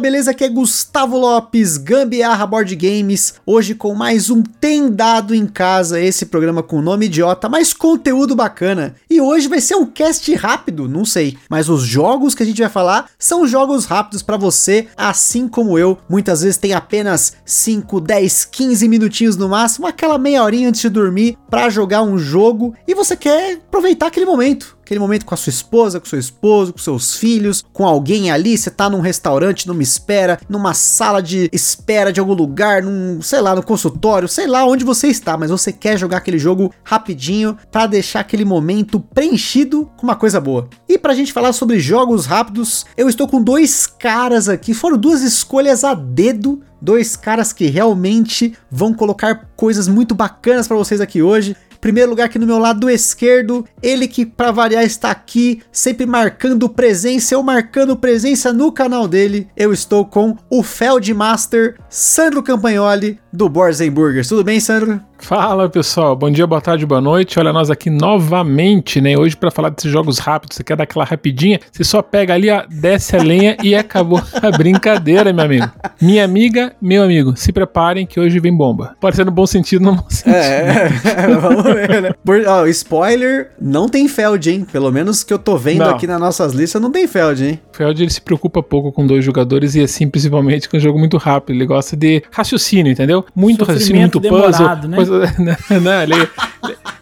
Beleza? Aqui é Gustavo Lopes, Gambiarra Board Games, hoje com mais um Tem Dado em Casa, esse programa com nome idiota, mas conteúdo bacana. E hoje vai ser um cast rápido, não sei, mas os jogos que a gente vai falar são jogos rápidos para você, assim como eu, muitas vezes tem apenas 5, 10, 15 minutinhos no máximo, aquela meia horinha antes de dormir para jogar um jogo. E você quer aproveitar aquele momento aquele momento com a sua esposa, com seu esposo, com seus filhos, com alguém ali, você tá num restaurante, numa espera, numa sala de espera de algum lugar, num, sei lá, no consultório, sei lá onde você está, mas você quer jogar aquele jogo rapidinho para deixar aquele momento preenchido com uma coisa boa. E pra gente falar sobre jogos rápidos, eu estou com dois caras aqui, foram duas escolhas a dedo dois caras que realmente vão colocar coisas muito bacanas para vocês aqui hoje. Primeiro lugar aqui no meu lado esquerdo, ele que para variar está aqui, sempre marcando presença, eu marcando presença no canal dele. Eu estou com o Feldmaster Sandro Campagnoli do Borzen Burgers. Tudo bem, Sandro? Fala pessoal, bom dia, boa tarde, boa noite. Olha nós aqui novamente, né? Hoje para falar desses jogos rápidos. Você quer dar aquela rapidinha? Você só pega ali, ó, desce a lenha e acabou a brincadeira, meu amigo. Minha amiga, meu amigo, se preparem que hoje vem bomba. Pode ser no bom sentido, no mau sentido. É, vamos ver, né? Por, ó, spoiler, não tem Feld, hein? Pelo menos que eu tô vendo Não. aqui nas nossas listas, não tem Feld, hein? Feld ele se preocupa pouco com dois jogadores e assim, principalmente com um jogo muito rápido. Ele gosta de raciocínio, entendeu? Muito raciocínio, muito puzzle. demorado, né? coisa- né? Ele- ele-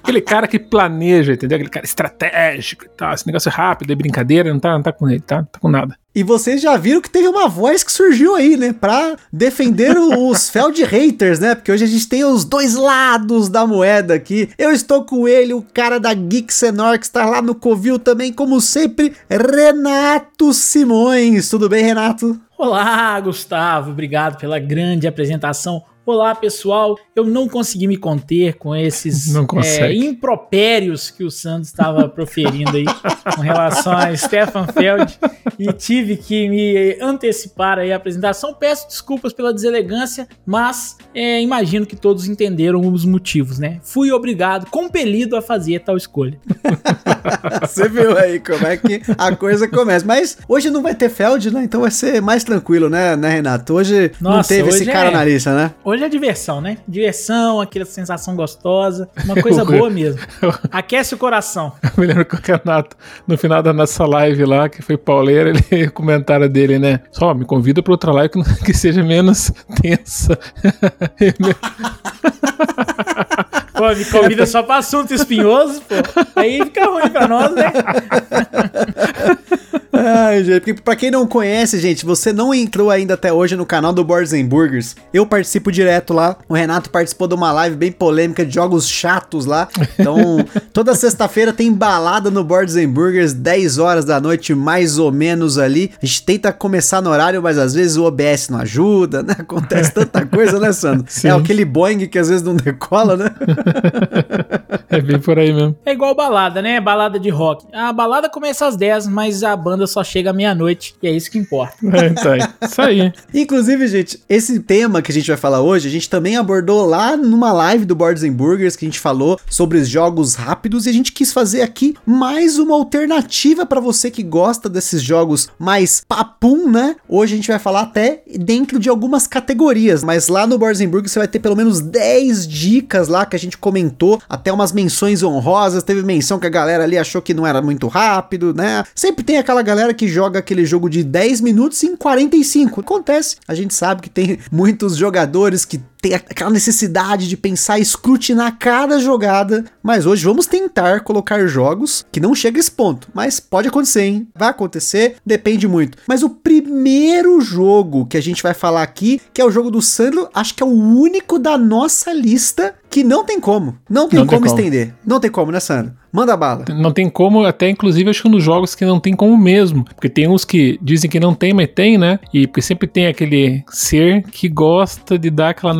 aquele cara que planeja, entendeu? Aquele cara estratégico e tal. Esse negócio rápido, é brincadeira, não tá, não tá com ele, tá? Não tá com nada. E vocês já viram que teve uma voz que surgiu aí, né? Pra defender os Feld haters, né? Porque hoje a gente tem os dois lados da moeda aqui. Eu estou com ele, o cara da Geek Senor, que está lá no Covil também, como sempre, Renato Simões. Tudo bem, Renato? Olá, Gustavo, obrigado pela grande apresentação. Olá, pessoal. Eu não consegui me conter com esses Não é, impropérios que o Santos estava proferindo aí com relação a Stefan Feld e tive que me antecipar aí a apresentação. Peço desculpas pela deselegância, mas é, imagino que todos entenderam os motivos, né? Fui obrigado, compelido a fazer tal escolha. Você viu aí como é que a coisa começa. Mas hoje não vai ter Feld, né? Então vai ser mais tranquilo, né, né Renato? Hoje não Nossa, teve esse hoje cara é- na lista, né? Hoje é diversão, né? Diversão, aquela sensação gostosa, uma coisa boa mesmo. Aquece o coração. Eu me lembro que o Renato, no final da nossa live lá, que foi pauleira, ele comentário dele, né? Só me convida pra outra live que, que seja menos tensa. Pô, me convida só pra assunto espinhoso, pô. Aí fica ruim pra nós, né? Ai, gente, porque pra quem não conhece, gente, você não entrou ainda até hoje no canal do Boards and Burgers. Eu participo direto lá. O Renato participou de uma live bem polêmica de jogos chatos lá. Então, toda sexta-feira tem balada no Boards and Burgers, 10 horas da noite, mais ou menos ali. A gente tenta começar no horário, mas às vezes o OBS não ajuda, né? Acontece tanta coisa, né, Sandro? Sim. É aquele Boeing que às vezes não decola, né? é bem por aí mesmo. É igual balada, né? Balada de rock. A balada começa às 10, mas a banda só chega à meia-noite. E é isso que importa. É, tá aí. Isso aí. Inclusive, gente, esse tema que a gente vai falar hoje, a gente também abordou lá numa live do Boards and Burgers, que a gente falou sobre os jogos rápidos e a gente quis fazer aqui mais uma alternativa para você que gosta desses jogos mais papum, né? Hoje a gente vai falar até dentro de algumas categorias, mas lá no Boards and Burgers você vai ter pelo menos 10 dicas lá que a gente comentou, até umas menções honrosas, teve menção que a galera ali achou que não era muito rápido, né? Sempre tem aquela galera que joga aquele jogo de 10 minutos em 45. Acontece. A gente sabe que tem muitos jogadores que tem aquela necessidade de pensar e escrutinar cada jogada, mas hoje vamos tentar colocar jogos que não chega a esse ponto, mas pode acontecer, hein? Vai acontecer, depende muito. Mas o primeiro jogo que a gente vai falar aqui, que é o jogo do Sandro, acho que é o único da nossa lista que não tem como. Não tem Não tem como como. estender. Não tem como, né, Sandro? Manda bala. Não tem como, até inclusive acho que um dos jogos que não tem como mesmo. Porque tem uns que dizem que não tem, mas tem, né? E porque sempre tem aquele ser que gosta de dar aquela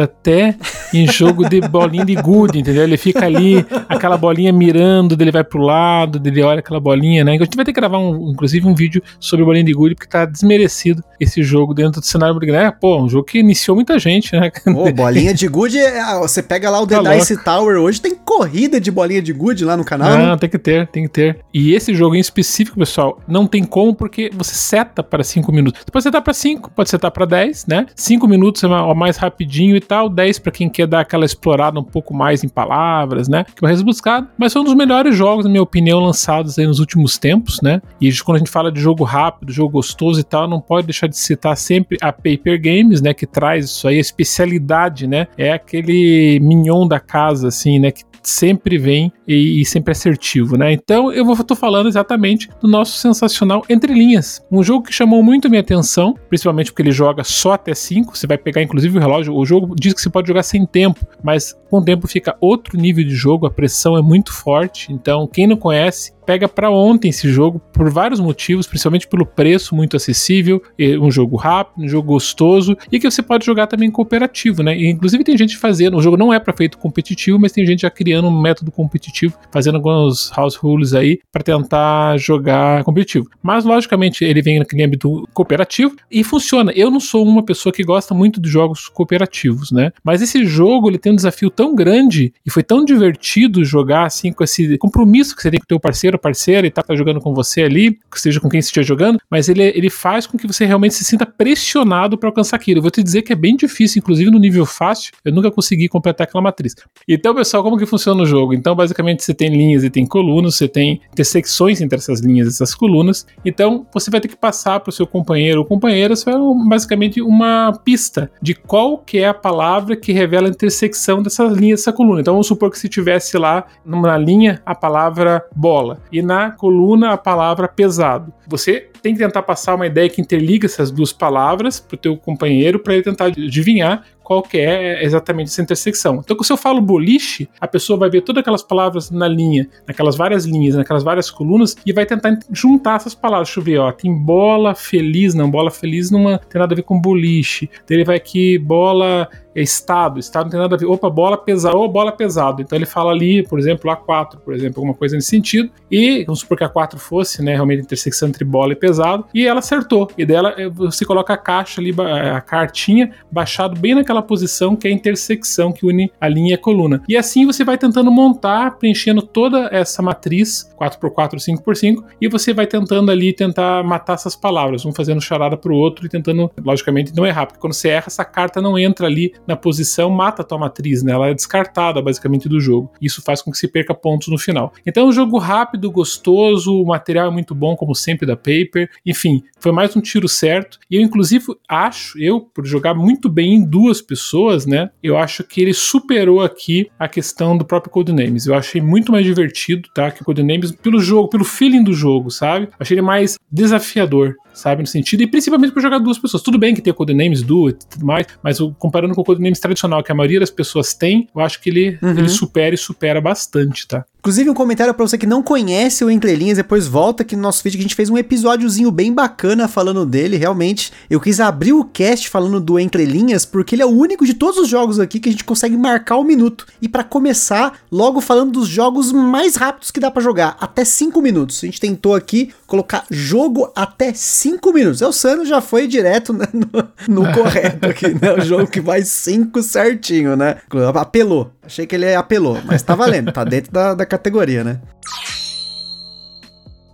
até em jogo de bolinha de gude, entendeu? Ele fica ali, aquela bolinha mirando, dele vai pro lado, dele olha aquela bolinha, né? A gente vai ter que gravar, um, inclusive, um vídeo sobre bolinha de gude, porque tá desmerecido esse jogo dentro do cenário brasileiro. É, pô, um jogo que iniciou muita gente, né? Pô, bolinha de gude, é- você pega lá o The Tá Dice Tower hoje, tem corrida de bolinha de gude lá no canal. né? Não, tem que ter, tem que ter. E esse jogo em específico, pessoal, não tem como porque você seta para 5 minutos. Você pode setar para 5, pode setar para 10, né? 5 minutos é o mais rapidinho e tal, 10 para quem quer dar aquela explorada um pouco mais em palavras, né? Que é mais buscado. Mas foi um dos melhores jogos, na minha opinião, lançados aí nos últimos tempos, né? E quando a gente fala de jogo rápido, jogo gostoso e tal, não pode deixar de citar sempre a Paper Games, né? Que traz isso aí, a especialidade, né? É aquele mignon da casa, assim, né? Que sempre vem e, e sempre assertivo, né? Então eu tô falando exatamente do nosso sensacional Entre Linhas, um jogo que chamou muito minha atenção, principalmente porque ele joga só até 5, você vai pegar inclusive o relógio, o jogo diz que você pode jogar sem tempo, mas com o tempo fica outro nível de jogo, a pressão é muito forte, então quem não conhece pega para ontem esse jogo por vários motivos, principalmente pelo preço muito acessível, um jogo rápido, um jogo gostoso e que você pode jogar também cooperativo, né? E, inclusive tem gente fazendo, o jogo não é para feito competitivo, mas tem gente já criando um método competitivo, fazendo alguns house rules aí para tentar jogar competitivo. Mas logicamente ele vem naquele âmbito cooperativo e funciona. Eu não sou uma pessoa que gosta muito de jogos cooperativos, né? Mas esse jogo ele tem um desafio tão grande e foi tão divertido jogar assim com esse compromisso que você tem com o teu parceiro parceira e tá, tá jogando com você ali, que seja com quem esteja jogando, mas ele, ele faz com que você realmente se sinta pressionado para alcançar aquilo. Eu vou te dizer que é bem difícil, inclusive no nível fácil, eu nunca consegui completar aquela matriz. Então, pessoal, como que funciona o jogo? Então, basicamente, você tem linhas e tem colunas, você tem intersecções entre essas linhas e essas colunas. Então, você vai ter que passar para o seu companheiro ou companheira, isso é basicamente uma pista de qual que é a palavra que revela a intersecção dessas linhas dessa coluna. Então, vamos supor que se tivesse lá numa linha a palavra bola e na coluna a palavra pesado. Você tem que tentar passar uma ideia que interliga essas duas palavras para o teu companheiro para ele tentar adivinhar qual que é exatamente essa intersecção. Então, se eu falo boliche, a pessoa vai ver todas aquelas palavras na linha, naquelas várias linhas, naquelas várias colunas, e vai tentar juntar essas palavras. Deixa eu ver, ó, tem bola feliz, não, bola feliz não tem nada a ver com boliche. Daí ele vai aqui, bola é estado, estado não tem nada a ver. Opa, bola pesada, ou bola pesado. Então ele fala ali, por exemplo, A4, por exemplo, alguma coisa nesse sentido. E vamos supor que a 4 fosse, né, realmente a intersecção entre bola e pesado. E ela acertou. E dela você coloca a caixa ali, a cartinha, baixado bem naquela posição que é a intersecção que une a linha e a coluna. E assim você vai tentando montar, preenchendo toda essa matriz, 4x4, 5x5, e você vai tentando ali tentar matar essas palavras, um fazendo charada pro outro e tentando, logicamente, não errar, porque quando você erra, essa carta não entra ali na posição, mata a tua matriz, né? Ela é descartada basicamente do jogo. Isso faz com que se perca pontos no final. Então é um jogo rápido, gostoso, o material é muito bom, como sempre, da Paper. Enfim, foi mais um tiro certo. E eu, inclusive, acho, eu, por jogar muito bem em duas pessoas, né? Eu acho que ele superou aqui a questão do próprio Codenames. Eu achei muito mais divertido, tá? Que o Codenames, pelo jogo, pelo feeling do jogo, sabe? Achei ele mais desafiador sabe? No sentido, e principalmente para jogar duas pessoas. Tudo bem que tem o Codenames Duo e tudo mais, mas comparando com o Codenames tradicional, que a maioria das pessoas tem, eu acho que ele, uhum. ele supera e supera bastante, tá? Inclusive, um comentário para você que não conhece o Entre Linhas, depois volta aqui no nosso vídeo que a gente fez um episódiozinho bem bacana falando dele. Realmente, eu quis abrir o cast falando do Entre Linhas, porque ele é o único de todos os jogos aqui que a gente consegue marcar o um minuto. E para começar, logo falando dos jogos mais rápidos que dá para jogar, até 5 minutos. A gente tentou aqui colocar jogo até 5 minutos. É, o Sano já foi direto né, no, no correto aqui, né? O jogo que vai 5 certinho, né? Apelou. Achei que ele apelou, mas tá valendo, tá dentro da, da categoria, né?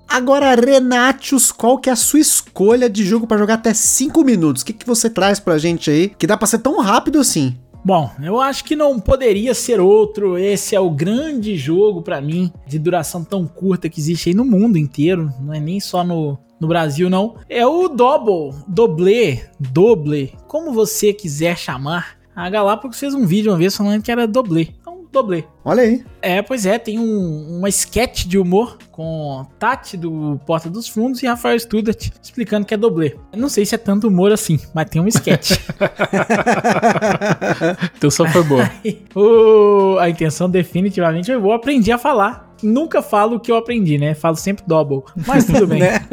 Agora, Renatius, qual que é a sua escolha de jogo para jogar até 5 minutos? O que, que você traz pra gente aí que dá pra ser tão rápido assim? Bom, eu acho que não poderia ser outro. Esse é o grande jogo para mim, de duração tão curta que existe aí no mundo inteiro, não é nem só no, no Brasil não. É o Double, Doble, Doble, como você quiser chamar. A Galápagos fez um vídeo uma vez falando que era Doble. Doble. Olha aí. É, pois é, tem um, uma sketch de humor com Tati do Porta dos Fundos e Rafael Studart explicando que é dublê. Eu não sei se é tanto humor assim, mas tem um sketch. então só foi boa. o, a intenção definitivamente foi boa. Aprendi a falar nunca falo o que eu aprendi, né? Falo sempre double. Mas tudo bem. né?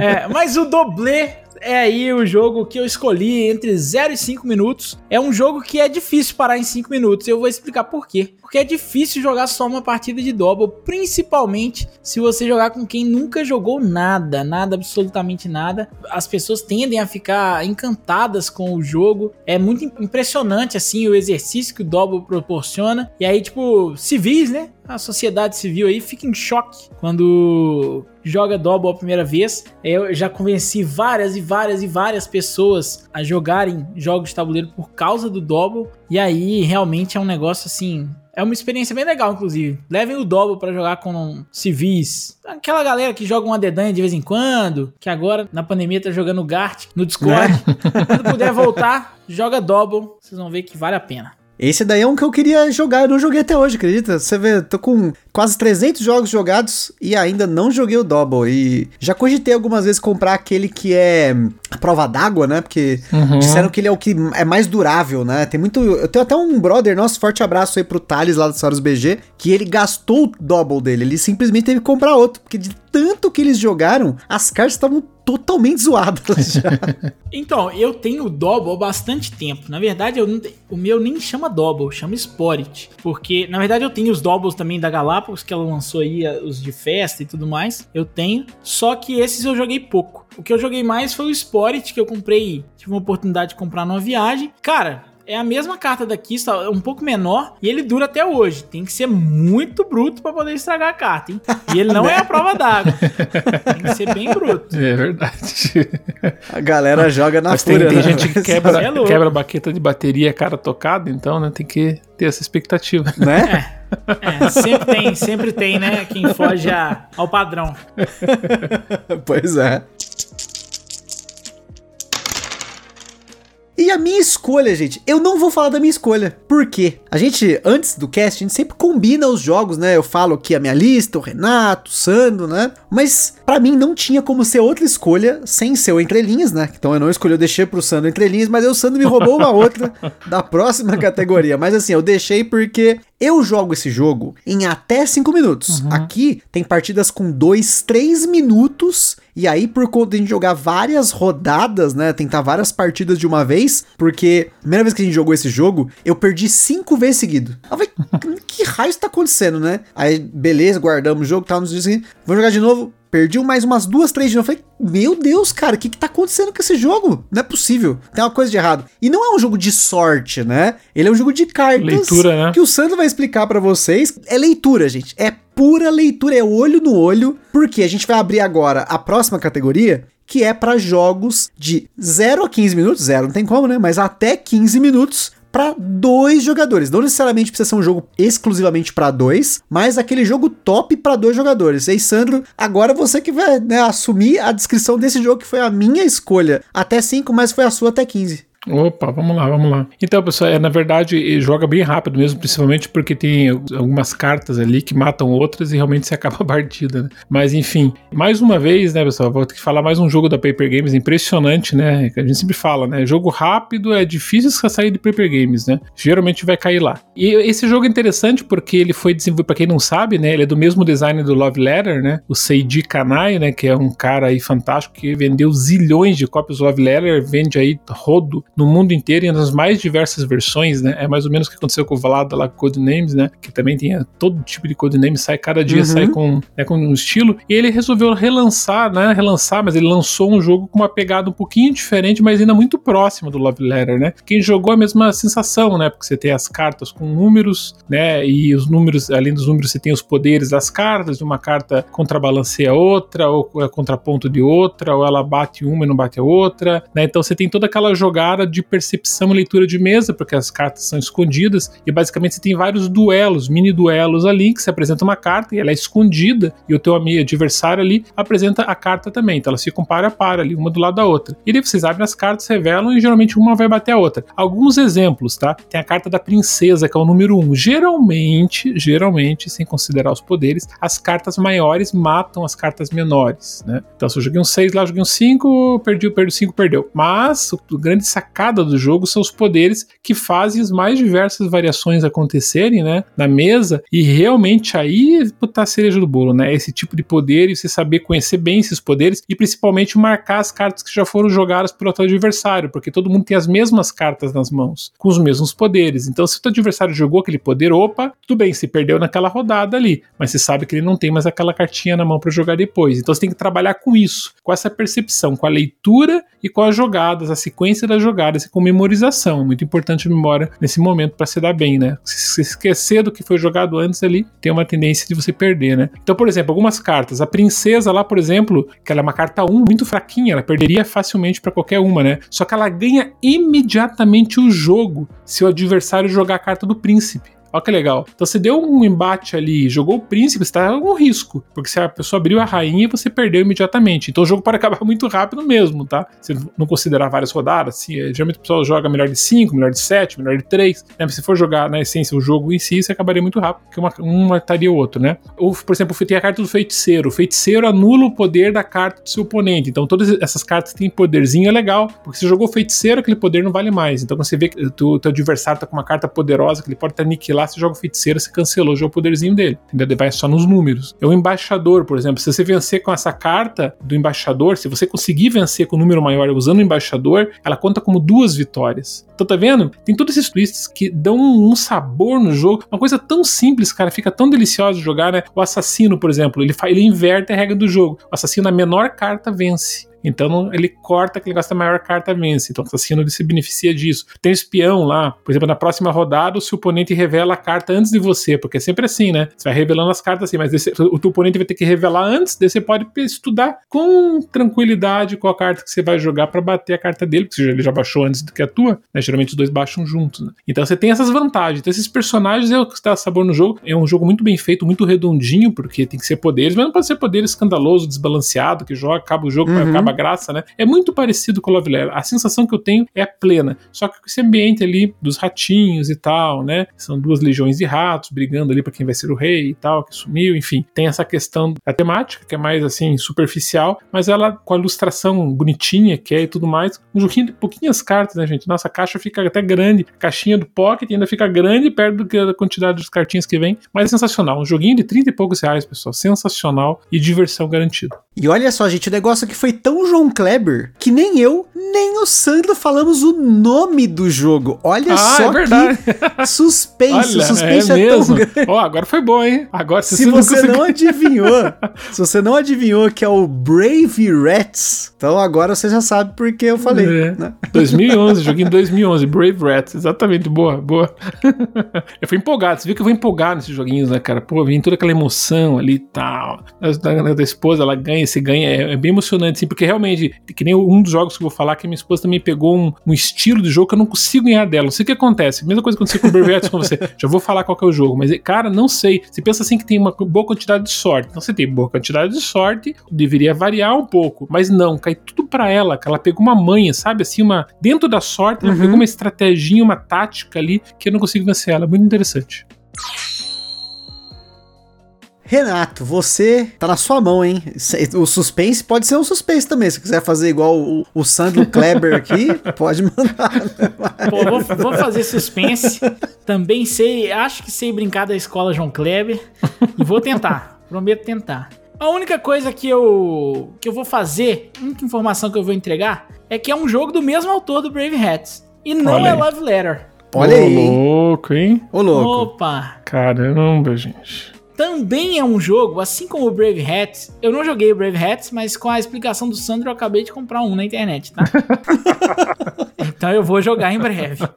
é, mas o doblê é aí o jogo que eu escolhi entre 0 e 5 minutos. É um jogo que é difícil parar em 5 minutos. Eu vou explicar por quê. Porque é difícil jogar só uma partida de Double, principalmente se você jogar com quem nunca jogou nada, nada, absolutamente nada. As pessoas tendem a ficar encantadas com o jogo. É muito impressionante, assim, o exercício que o Double proporciona. E aí, tipo, civis, né? A sociedade civil aí fica em choque quando joga Double a primeira vez. Eu já convenci várias e várias e várias pessoas a jogarem jogos de tabuleiro por causa do Double. E aí, realmente é um negócio assim é uma experiência bem legal, inclusive. Levem o Double para jogar com civis. Aquela galera que joga uma dedanha de vez em quando, que agora na pandemia tá jogando Gart no Discord. Né? Quando puder voltar, joga Double. Vocês vão ver que vale a pena. Esse daí é um que eu queria jogar, eu não joguei até hoje, acredita? Você vê, tô com quase 300 jogos jogados e ainda não joguei o Double. E já cogitei algumas vezes comprar aquele que é a prova d'água, né? Porque uhum. disseram que ele é o que é mais durável, né? Tem muito. Eu tenho até um brother, nosso forte abraço aí pro Thales lá do Saros BG, que ele gastou o Double dele. Ele simplesmente teve que comprar outro, porque de tanto que eles jogaram, as cartas estavam totalmente zoadas já. então, eu tenho o Double há bastante tempo. Na verdade, eu o meu nem chama Double, chama Sporit. Porque, na verdade, eu tenho os Doubles também da Galápagos, que ela lançou aí, os de festa e tudo mais. Eu tenho. Só que esses eu joguei pouco. O que eu joguei mais foi o Sporit, que eu comprei. Tive uma oportunidade de comprar numa viagem. Cara, é a mesma carta daqui, só um pouco menor, e ele dura até hoje. Tem que ser muito bruto para poder estragar a carta, hein? E ele não é a prova d'água. Tem que ser bem bruto. É verdade. A galera joga na Mas fúria, tem, tem né? gente que quebra, é quebra baqueta de bateria cara tocada, então, né? Tem que ter essa expectativa. Né? É. É, sempre tem, sempre tem, né? Quem foge a, ao padrão. pois é. E a minha escolha, gente, eu não vou falar da minha escolha. Por quê? A gente, antes do cast, a gente sempre combina os jogos, né? Eu falo aqui a minha lista, o Renato, o Sandro, né? Mas para mim não tinha como ser outra escolha sem ser o Entrelinhas, né? Então eu não escolhi, eu deixei pro Sandro Entrelinhas, mas aí o Sandro me roubou uma outra da próxima categoria. Mas assim, eu deixei porque eu jogo esse jogo em até 5 minutos. Uhum. Aqui tem partidas com 2, 3 minutos e aí, por conta de a gente jogar várias rodadas, né? Tentar várias partidas de uma vez, porque a primeira vez que a gente jogou esse jogo, eu perdi cinco vezes seguido. Eu falei, que raio está acontecendo, né? Aí, beleza, guardamos o jogo, tal, nos dias seguintes, vamos jogar de novo. Perdi mais umas duas, três de novo. Falei, meu Deus, cara, o que, que tá acontecendo com esse jogo? Não é possível. Tem uma coisa de errado. E não é um jogo de sorte, né? Ele é um jogo de cartas. Leitura, né? Que o Sandro vai explicar para vocês. É leitura, gente. É pura leitura, é olho no olho, porque a gente vai abrir agora a próxima categoria, que é para jogos de 0 a 15 minutos, 0 não tem como, né? Mas até 15 minutos para dois jogadores. Não necessariamente precisa ser um jogo exclusivamente para dois, mas aquele jogo top para dois jogadores. E aí, Sandro, agora você que vai né, assumir a descrição desse jogo que foi a minha escolha. Até 5, mas foi a sua até 15. Opa, vamos lá, vamos lá. Então, pessoal, é, na verdade, joga bem rápido mesmo, principalmente porque tem algumas cartas ali que matam outras e realmente se acaba a partida, né? Mas, enfim, mais uma vez, né, pessoal, vou ter que falar mais um jogo da Paper Games, impressionante, né? A gente sempre fala, né? Jogo rápido é difícil sair de Paper Games, né? Geralmente vai cair lá. E esse jogo é interessante porque ele foi desenvolvido, para quem não sabe, né? Ele é do mesmo design do Love Letter, né? O Seiji Kanai, né? Que é um cara aí fantástico que vendeu zilhões de cópias do Love Letter, vende aí rodo no mundo inteiro e nas mais diversas versões, né? É mais ou menos o que aconteceu com o Valada lá com Codenames, né? Que também tem todo tipo de Codenames, sai cada dia, uhum. sai com, né, com um estilo. E ele resolveu relançar, né? Relançar, mas ele lançou um jogo com uma pegada um pouquinho diferente, mas ainda muito próxima do Love Letter, né? Quem jogou a mesma sensação, né? Porque você tem as cartas com números, né? E os números, além dos números, você tem os poderes das cartas, uma carta contrabalanceia outra, ou é contraponto de outra, ou ela bate uma e não bate a outra, né? Então você tem toda aquela jogada de percepção e leitura de mesa, porque as cartas são escondidas, e basicamente você tem vários duelos, mini duelos ali, que você apresenta uma carta e ela é escondida, e o teu amigo adversário ali apresenta a carta também, então elas ficam para a para ali, uma do lado da outra. E daí vocês abrem as cartas, revelam e geralmente uma vai bater a outra. Alguns exemplos, tá? Tem a carta da princesa, que é o número 1. Um. Geralmente, geralmente, sem considerar os poderes, as cartas maiores matam as cartas menores, né? Então se eu joguei um 6 lá, eu joguei um 5, perdi, perdi 5, perdeu. Mas o grande sac sacada do jogo são os poderes que fazem as mais diversas variações acontecerem, né, na mesa, e realmente aí botar a cereja do bolo, né, esse tipo de poder e você saber conhecer bem esses poderes e principalmente marcar as cartas que já foram jogadas pelo teu adversário, porque todo mundo tem as mesmas cartas nas mãos, com os mesmos poderes. Então, se o teu adversário jogou aquele poder, opa, tudo bem, se perdeu naquela rodada ali, mas você sabe que ele não tem mais aquela cartinha na mão para jogar depois. Então, você tem que trabalhar com isso, com essa percepção, com a leitura e com as jogadas, a sequência das jogadas e com memorização. É muito importante a memória nesse momento para se dar bem, né? Se esquecer do que foi jogado antes ali, tem uma tendência de você perder, né? Então, por exemplo, algumas cartas, a princesa lá, por exemplo, que ela é uma carta 1 muito fraquinha, ela perderia facilmente para qualquer uma, né? Só que ela ganha imediatamente o jogo se o adversário jogar a carta do príncipe. Olha que legal. Então você deu um embate ali, jogou o príncipe, você tá com risco. Porque se a pessoa abriu a rainha, você perdeu imediatamente. Então o jogo pode acabar muito rápido mesmo, tá? Se não considerar várias rodadas, assim, geralmente o pessoal joga melhor de 5, melhor de 7, melhor de 3. Né? Se for jogar na essência o jogo em si, você acabaria muito rápido, porque uma, um mataria o outro, né? Ou, por exemplo, tem a carta do feiticeiro. O feiticeiro anula o poder da carta do seu oponente. Então todas essas cartas têm poderzinho, é legal. Porque se jogou feiticeiro, aquele poder não vale mais. Então quando você vê que o teu adversário tá com uma carta poderosa, que ele pode aniquilar você joga o feiticeiro, você cancelou já o poderzinho dele. Entendeu? Vai só nos números. É o embaixador, por exemplo. Se você vencer com essa carta do embaixador, se você conseguir vencer com um número maior usando o embaixador, ela conta como duas vitórias. Então tá vendo? Tem todos esses twists que dão um sabor no jogo. Uma coisa tão simples, cara, fica tão delicioso de jogar, né? O assassino, por exemplo, ele, ele inverte a regra do jogo. O assassino, a menor carta, vence. Então ele corta aquele negócio da maior carta vence. Então o assassino ele se beneficia disso. Tem espião lá, por exemplo, na próxima rodada, o seu oponente revela a carta antes de você, porque é sempre assim, né? Você vai revelando as cartas assim, mas esse, o teu oponente vai ter que revelar antes, daí você pode estudar com tranquilidade qual a carta que você vai jogar para bater a carta dele, porque ele já baixou antes do que a tua, né? Geralmente os dois baixam juntos, né? Então você tem essas vantagens. Então esses personagens é o que está sabor no jogo. É um jogo muito bem feito, muito redondinho, porque tem que ser poderes, mas não pode ser poder escandaloso, desbalanceado, que joga, acaba o jogo, uhum. acaba graça, né? É muito parecido com Love Letter. A sensação que eu tenho é plena. Só que com esse ambiente ali dos ratinhos e tal, né? São duas legiões de ratos brigando ali para quem vai ser o rei e tal, que sumiu, enfim. Tem essa questão da temática, que é mais assim, superficial, mas ela com a ilustração bonitinha que é e tudo mais. Um joguinho de pouquinhas cartas, né, gente? Nossa, caixa fica até grande. A caixinha do Pocket ainda fica grande perto da quantidade de cartinhas que vem. Mas é sensacional. Um joguinho de 30 e poucos reais, pessoal. Sensacional e diversão garantida. E olha só, gente, o negócio que foi tão João Kleber que nem eu, nem o Sandro falamos o nome do jogo. Olha ah, só é verdade. que suspense. Olha, suspense é, é tão grande. Oh, agora foi bom, hein? Agora se, se você não, não adivinhou, se você não adivinhou que é o Brave Rats, então agora você já sabe porque eu falei. É. Né? 2011, joguinho em 2011, Brave Rats, exatamente, boa, boa. eu fui empolgado, você viu que eu vou empolgar nesses joguinhos, né, cara? Pô, vem toda aquela emoção ali e tal. Da, da, esposa, ela ganha, se ganha, é, é bem emocionante, assim, porque realmente, que nem um dos jogos que eu vou falar, que minha esposa também pegou um, um estilo de jogo que eu não consigo ganhar dela. Não sei o que acontece. Mesma coisa que aconteceu com o com você. Já vou falar qual é o jogo, mas, cara, não sei. Você pensa assim que tem uma boa quantidade de sorte. Então você tem boa quantidade de sorte, deveria variar um pouco, mas não, cai tudo para ela, que ela pegou uma manha, sabe? Assim, uma. Dentro da sorte, ela uhum. pegou uma estratégia, uma tática ali que eu não consigo vencer ela. Muito interessante. Renato, você tá na sua mão, hein? O suspense pode ser um suspense também. Se quiser fazer igual o, o Sandro Kleber aqui, pode mandar. Né? Pô, vou, vou, fazer suspense. Também sei, acho que sei brincar da escola João Kleber. E vou tentar. Prometo tentar. A única coisa que eu, que eu vou fazer, a única informação que eu vou entregar, é que é um jogo do mesmo autor do Brave Hats. E não Olha é. Love Letter. Olha aí. Ô, louco, hein? Ô, louco. Opa. Caramba, gente também é um jogo, assim como o Brave Hats. Eu não joguei o Brave Hats, mas com a explicação do Sandro eu acabei de comprar um na internet, tá? então eu vou jogar em breve.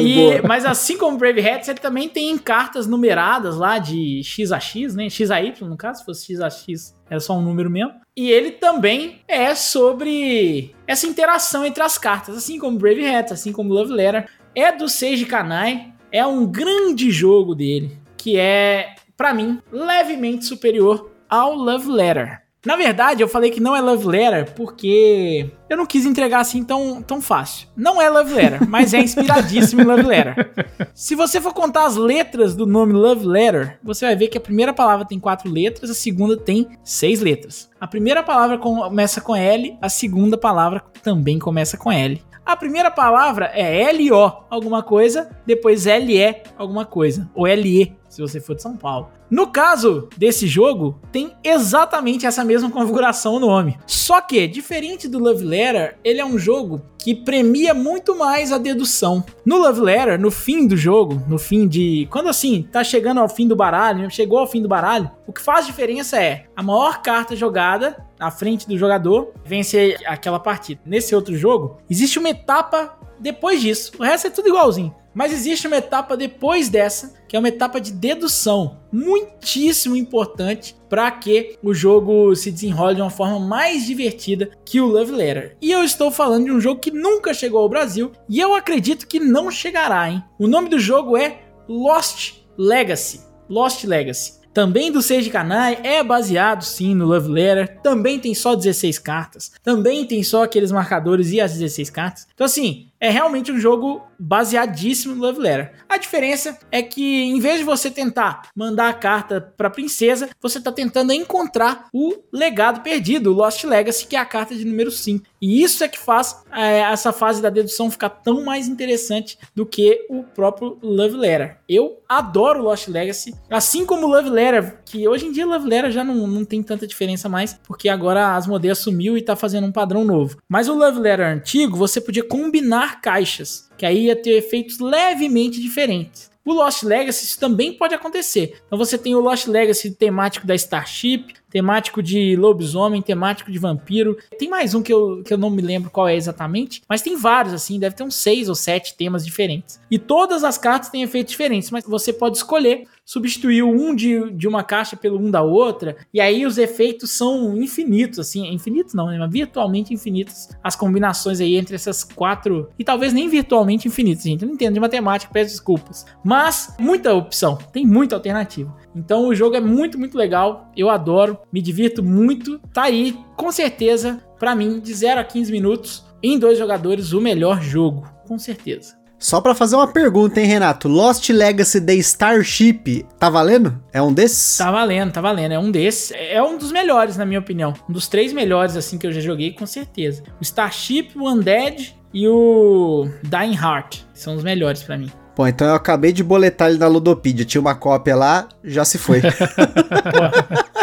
E, mas assim como o Brave Hats, ele também tem cartas numeradas lá de X a X, né? X a Y, no caso, se fosse X a X, era só um número mesmo. E ele também é sobre essa interação entre as cartas, assim como Brave Hats, assim como Love Letter. É do Seiji Kanai, é um grande jogo dele, que é para mim, levemente superior ao Love Letter. Na verdade, eu falei que não é Love Letter porque eu não quis entregar assim tão, tão fácil. Não é Love Letter, mas é inspiradíssimo em Love Letter. Se você for contar as letras do nome Love Letter, você vai ver que a primeira palavra tem quatro letras, a segunda tem seis letras. A primeira palavra começa com L, a segunda palavra também começa com L. A primeira palavra é LO alguma coisa, depois LE alguma coisa, ou LE, se você for de São Paulo. No caso desse jogo, tem exatamente essa mesma configuração o nome. Só que, diferente do Love Letter, ele é um jogo que premia muito mais a dedução. No Love Letter, no fim do jogo, no fim de. Quando assim, tá chegando ao fim do baralho, chegou ao fim do baralho, o que faz diferença é a maior carta jogada à frente do jogador vence aquela partida. Nesse outro jogo, existe uma etapa depois disso. O resto é tudo igualzinho. Mas existe uma etapa depois dessa, que é uma etapa de dedução, muitíssimo importante para que o jogo se desenrole de uma forma mais divertida que o Love Letter. E eu estou falando de um jogo que nunca chegou ao Brasil e eu acredito que não chegará, hein? O nome do jogo é Lost Legacy. Lost Legacy também do Seiji Kanai, é baseado sim no Love Letter, também tem só 16 cartas, também tem só aqueles marcadores e as 16 cartas. Então assim, é realmente um jogo baseadíssimo no Love Letter. A diferença é que em vez de você tentar mandar a carta para princesa, você está tentando encontrar o legado perdido, o Lost Legacy, que é a carta de número 5. E isso é que faz é, essa fase da dedução ficar tão mais interessante do que o próprio Love Letter. Eu adoro Lost Legacy, assim como Love Letter, que hoje em dia Love Letter já não, não tem tanta diferença mais, porque agora a Asmodee assumiu e está fazendo um padrão novo. Mas o Love Letter antigo, você podia combinar caixas, que aí ia ter efeitos levemente diferentes. O Lost Legacy também pode acontecer. Então você tem o Lost Legacy temático da Starship, temático de lobisomem, temático de vampiro. Tem mais um que eu, que eu não me lembro qual é exatamente, mas tem vários, assim, deve ter uns seis ou sete temas diferentes. E todas as cartas têm efeitos diferentes, mas você pode escolher substituir um de, de uma caixa pelo um da outra, e aí os efeitos são infinitos, assim, infinitos não, né, mas virtualmente infinitos as combinações aí entre essas quatro, e talvez nem virtualmente infinitos, gente, eu não entendo de matemática, peço desculpas, mas muita opção, tem muita alternativa. Então o jogo é muito, muito legal, eu adoro, me divirto muito, tá aí, com certeza, para mim, de 0 a 15 minutos, em dois jogadores, o melhor jogo, com certeza. Só para fazer uma pergunta, hein, Renato? Lost Legacy The Starship, tá valendo? É um desses? Tá valendo, tá valendo. É um desses. É um dos melhores, na minha opinião. Um dos três melhores, assim, que eu já joguei, com certeza. O Starship, o Undead e o Dying Heart. São os melhores para mim. Bom, então eu acabei de boletar ele na Ludopedia. Tinha uma cópia lá, já se foi. Pô,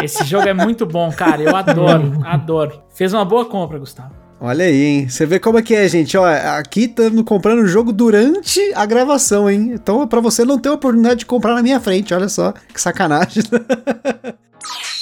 esse jogo é muito bom, cara. Eu adoro, adoro. Fez uma boa compra, Gustavo. Olha aí, hein? Você vê como é que é, gente. Ó, aqui estamos comprando o jogo durante a gravação, hein? Então é pra você não ter a oportunidade de comprar na minha frente. Olha só, que sacanagem.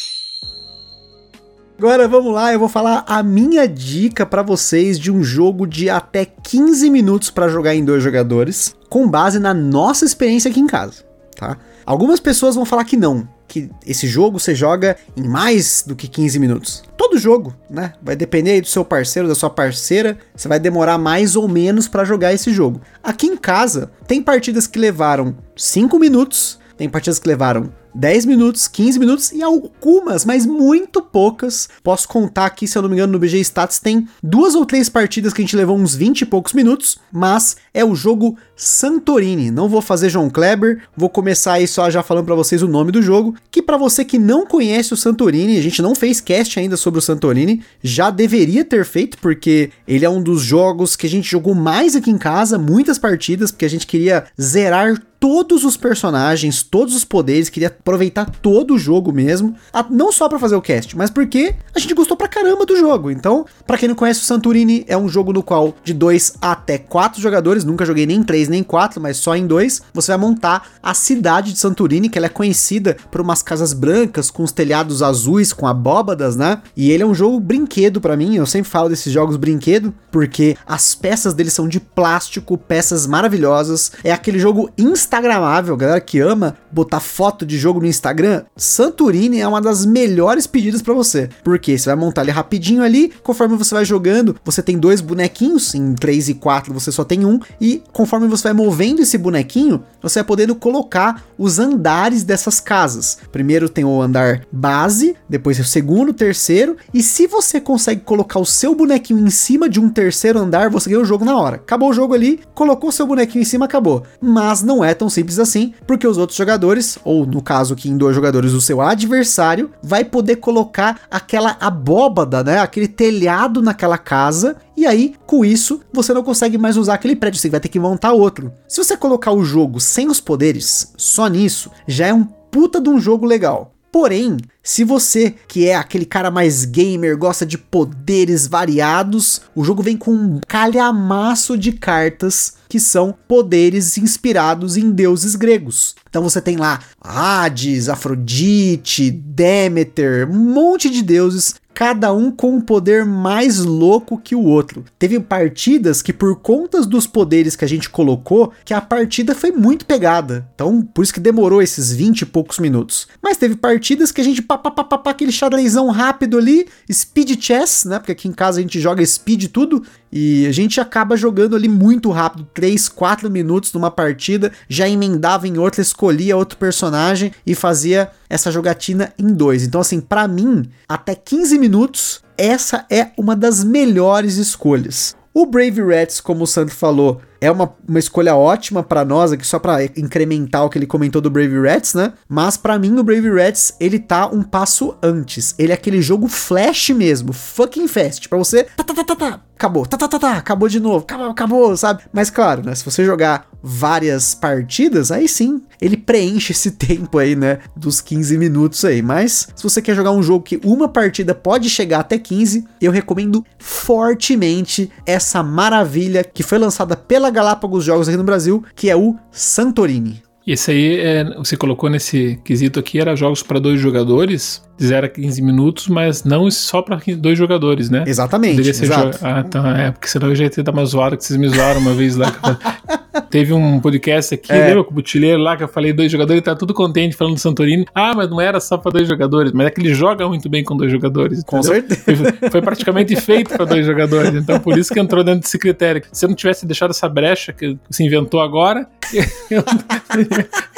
Agora vamos lá, eu vou falar a minha dica para vocês de um jogo de até 15 minutos para jogar em dois jogadores, com base na nossa experiência aqui em casa, tá? Algumas pessoas vão falar que não, que esse jogo você joga em mais do que 15 minutos. Todo jogo, né? Vai depender aí do seu parceiro, da sua parceira, você vai demorar mais ou menos para jogar esse jogo. Aqui em casa, tem partidas que levaram 5 minutos, tem partidas que levaram 10 minutos, 15 minutos e algumas, mas muito poucas. Posso contar aqui, se eu não me engano, no BG Stats tem duas ou três partidas que a gente levou uns 20 e poucos minutos, mas é o jogo Santorini. Não vou fazer João Kleber, vou começar aí só já falando para vocês o nome do jogo, que para você que não conhece o Santorini, a gente não fez cast ainda sobre o Santorini, já deveria ter feito, porque ele é um dos jogos que a gente jogou mais aqui em casa, muitas partidas, porque a gente queria zerar todos os personagens, todos os poderes, queria aproveitar todo o jogo mesmo, não só para fazer o cast, mas porque a gente gostou pra caramba do jogo. Então, para quem não conhece o Santorini, é um jogo no qual de 2 até 4 jogadores, nunca joguei nem 3 nem 4, mas só em 2, você vai montar a cidade de Santorini, que ela é conhecida por umas casas brancas com os telhados azuis com abóbadas, né? E ele é um jogo brinquedo para mim, eu sempre falo desses jogos brinquedo, porque as peças dele são de plástico, peças maravilhosas. É aquele jogo instantâneo instagramável, galera que ama botar foto de jogo no Instagram, Santorini é uma das melhores pedidas para você. Porque você vai montar ele rapidinho ali, conforme você vai jogando, você tem dois bonequinhos, em 3 e 4 você só tem um, e conforme você vai movendo esse bonequinho, você vai podendo colocar os andares dessas casas. Primeiro tem o andar base, depois o segundo, terceiro, e se você consegue colocar o seu bonequinho em cima de um terceiro andar, você ganha o jogo na hora. Acabou o jogo ali, colocou seu bonequinho em cima, acabou. Mas não é tão tão simples assim, porque os outros jogadores, ou no caso aqui em dois jogadores, o seu adversário, vai poder colocar aquela abóbada, né? Aquele telhado naquela casa. E aí, com isso, você não consegue mais usar aquele prédio, você vai ter que montar outro. Se você colocar o jogo sem os poderes, só nisso, já é um puta de um jogo legal. Porém, se você, que é aquele cara mais gamer, gosta de poderes variados, o jogo vem com um calhamaço de cartas que são poderes inspirados em deuses gregos. Então você tem lá Hades, Afrodite, Demeter, um monte de deuses cada um com um poder mais louco que o outro. Teve partidas que por conta dos poderes que a gente colocou, que a partida foi muito pegada. Então, por isso que demorou esses 20 e poucos minutos. Mas teve partidas que a gente pá, pá, pá, pá, pá aquele xadrezão rápido ali, speed chess, né? Porque aqui em casa a gente joga speed tudo e a gente acaba jogando ali muito rápido, 3, 4 minutos numa partida, já emendava em outra, escolhia outro personagem e fazia essa jogatina em dois. Então, assim, para mim, até 15 minutos, essa é uma das melhores escolhas. O Brave Rats, como o Santo falou, é uma, uma escolha ótima para nós aqui, só para incrementar o que ele comentou do Brave Rats, né? Mas para mim o Brave Rats, ele tá um passo antes. Ele é aquele jogo flash mesmo, fucking fast, para você tá, tá, tá, tá, tá, acabou, tá, tá, tá, tá, acabou de novo, acabou, acabou, sabe? Mas claro, né, se você jogar várias partidas, aí sim, ele preenche esse tempo aí, né, dos 15 minutos aí. Mas se você quer jogar um jogo que uma partida pode chegar até 15, eu recomendo fortemente essa maravilha que foi lançada pela Galápagos Jogos aqui no Brasil, que é o Santorini. E esse aí, é, você colocou nesse quesito aqui, era jogos para dois jogadores, 0 a 15 minutos, mas não só para dois jogadores, né? Exatamente. Poderia ser exato. Ah, então, é, porque senão eu já ia ter dado uma zoada que vocês me zoaram uma vez lá. Teve um podcast aqui, É. lembra com o Butileiro lá que eu falei dois jogadores, ele tá tudo contente falando do Santorini. Ah, mas não era só pra dois jogadores, mas é que ele joga muito bem com dois jogadores. Com entendeu? certeza. Foi, foi praticamente feito pra dois jogadores, então por isso que entrou dentro desse critério. Se eu não tivesse deixado essa brecha que se inventou agora, eu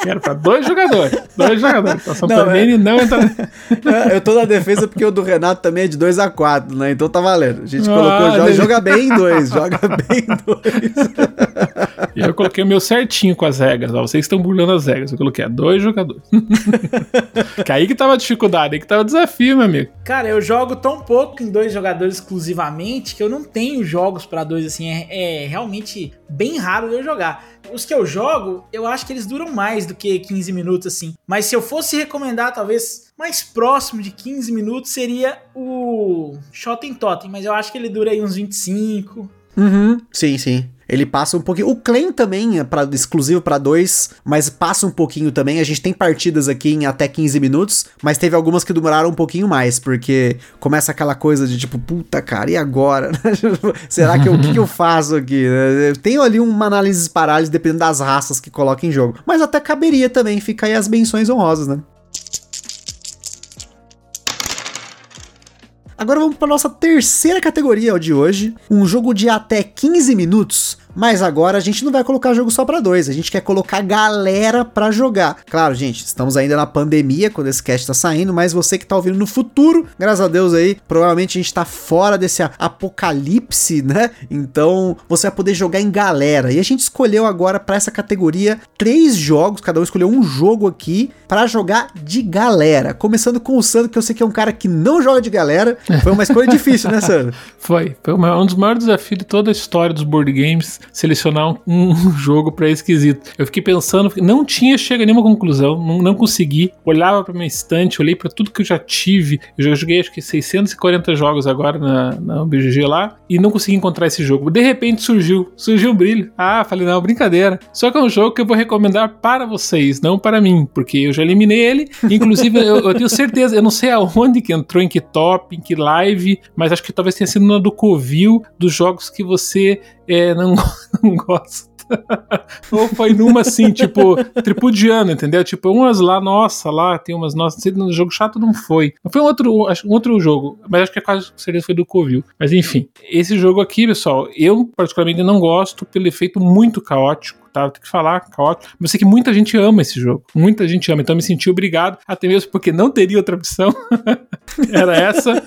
era pra dois jogadores. Dois jogadores. Então, Santorini não, entra. É, Eu tô na defesa porque o do Renato também é de 2 a 4 né? Então tá valendo. A gente Ah, colocou, joga, joga bem em dois, joga bem em dois. E eu coloquei o meu certinho com as regras. Ó, vocês estão burlando as regras. Eu coloquei a dois jogadores. que aí que tava a dificuldade, aí que tava o desafio, meu amigo. Cara, eu jogo tão pouco em dois jogadores exclusivamente que eu não tenho jogos pra dois assim. É, é realmente bem raro eu jogar. Os que eu jogo, eu acho que eles duram mais do que 15 minutos assim. Mas se eu fosse recomendar, talvez mais próximo de 15 minutos seria o Shotten Totem, mas eu acho que ele dura aí uns 25. Uhum. Sim, sim. Ele passa um pouquinho. O Claim também é pra, exclusivo pra dois, mas passa um pouquinho também. A gente tem partidas aqui em até 15 minutos, mas teve algumas que demoraram um pouquinho mais, porque começa aquela coisa de tipo, puta cara, e agora? Será que eu- o que, que eu faço aqui? né? Eu Tenho ali uma análise parálise dependendo das raças que coloca em jogo. Mas até caberia também, fica aí as menções honrosas, né? Agora vamos para nossa terceira categoria de hoje, um jogo de até 15 minutos, mas agora a gente não vai colocar jogo só para dois, a gente quer colocar galera para jogar. Claro, gente, estamos ainda na pandemia quando esse cast tá saindo, mas você que tá ouvindo no futuro, graças a Deus aí, provavelmente a gente tá fora desse apocalipse, né? Então, você vai poder jogar em galera. E a gente escolheu agora para essa categoria três jogos, cada um escolheu um jogo aqui para jogar de galera. Começando com o Sandro, que eu sei que é um cara que não joga de galera. Foi uma escolha difícil, né, Sandro? Foi. Foi um dos maiores desafios de toda a história dos board games selecionar um, jogo pra esse quesito. Eu fiquei pensando, não tinha chega a nenhuma conclusão, não, não consegui. Olhava pra minha estante, olhei pra tudo que eu já tive. Eu já joguei acho que 640 jogos agora na, na BGG lá e não consegui encontrar esse jogo. De repente surgiu, surgiu um brilho. Ah, falei, não, brincadeira. Só que é um jogo que eu vou recomendar para vocês, não para mim, porque eu já eliminei ele. Inclusive, eu, eu tenho certeza, eu não sei aonde que entrou, em que top, em que live, mas acho que talvez tenha sido na do Covil, dos jogos que você é, não, não gosta. Ou foi numa assim, tipo, tripudiano, entendeu? Tipo, umas lá, nossa, lá tem umas, nossa, no jogo chato não foi. Foi um outro, um outro jogo, mas acho que quase com certeza foi do Covil. Mas enfim, esse jogo aqui, pessoal, eu particularmente não gosto pelo efeito muito caótico. Tá, tem que falar, caótico. Mas eu sei que muita gente ama esse jogo. Muita gente ama. Então eu me senti obrigado, até mesmo porque não teria outra opção. Era essa.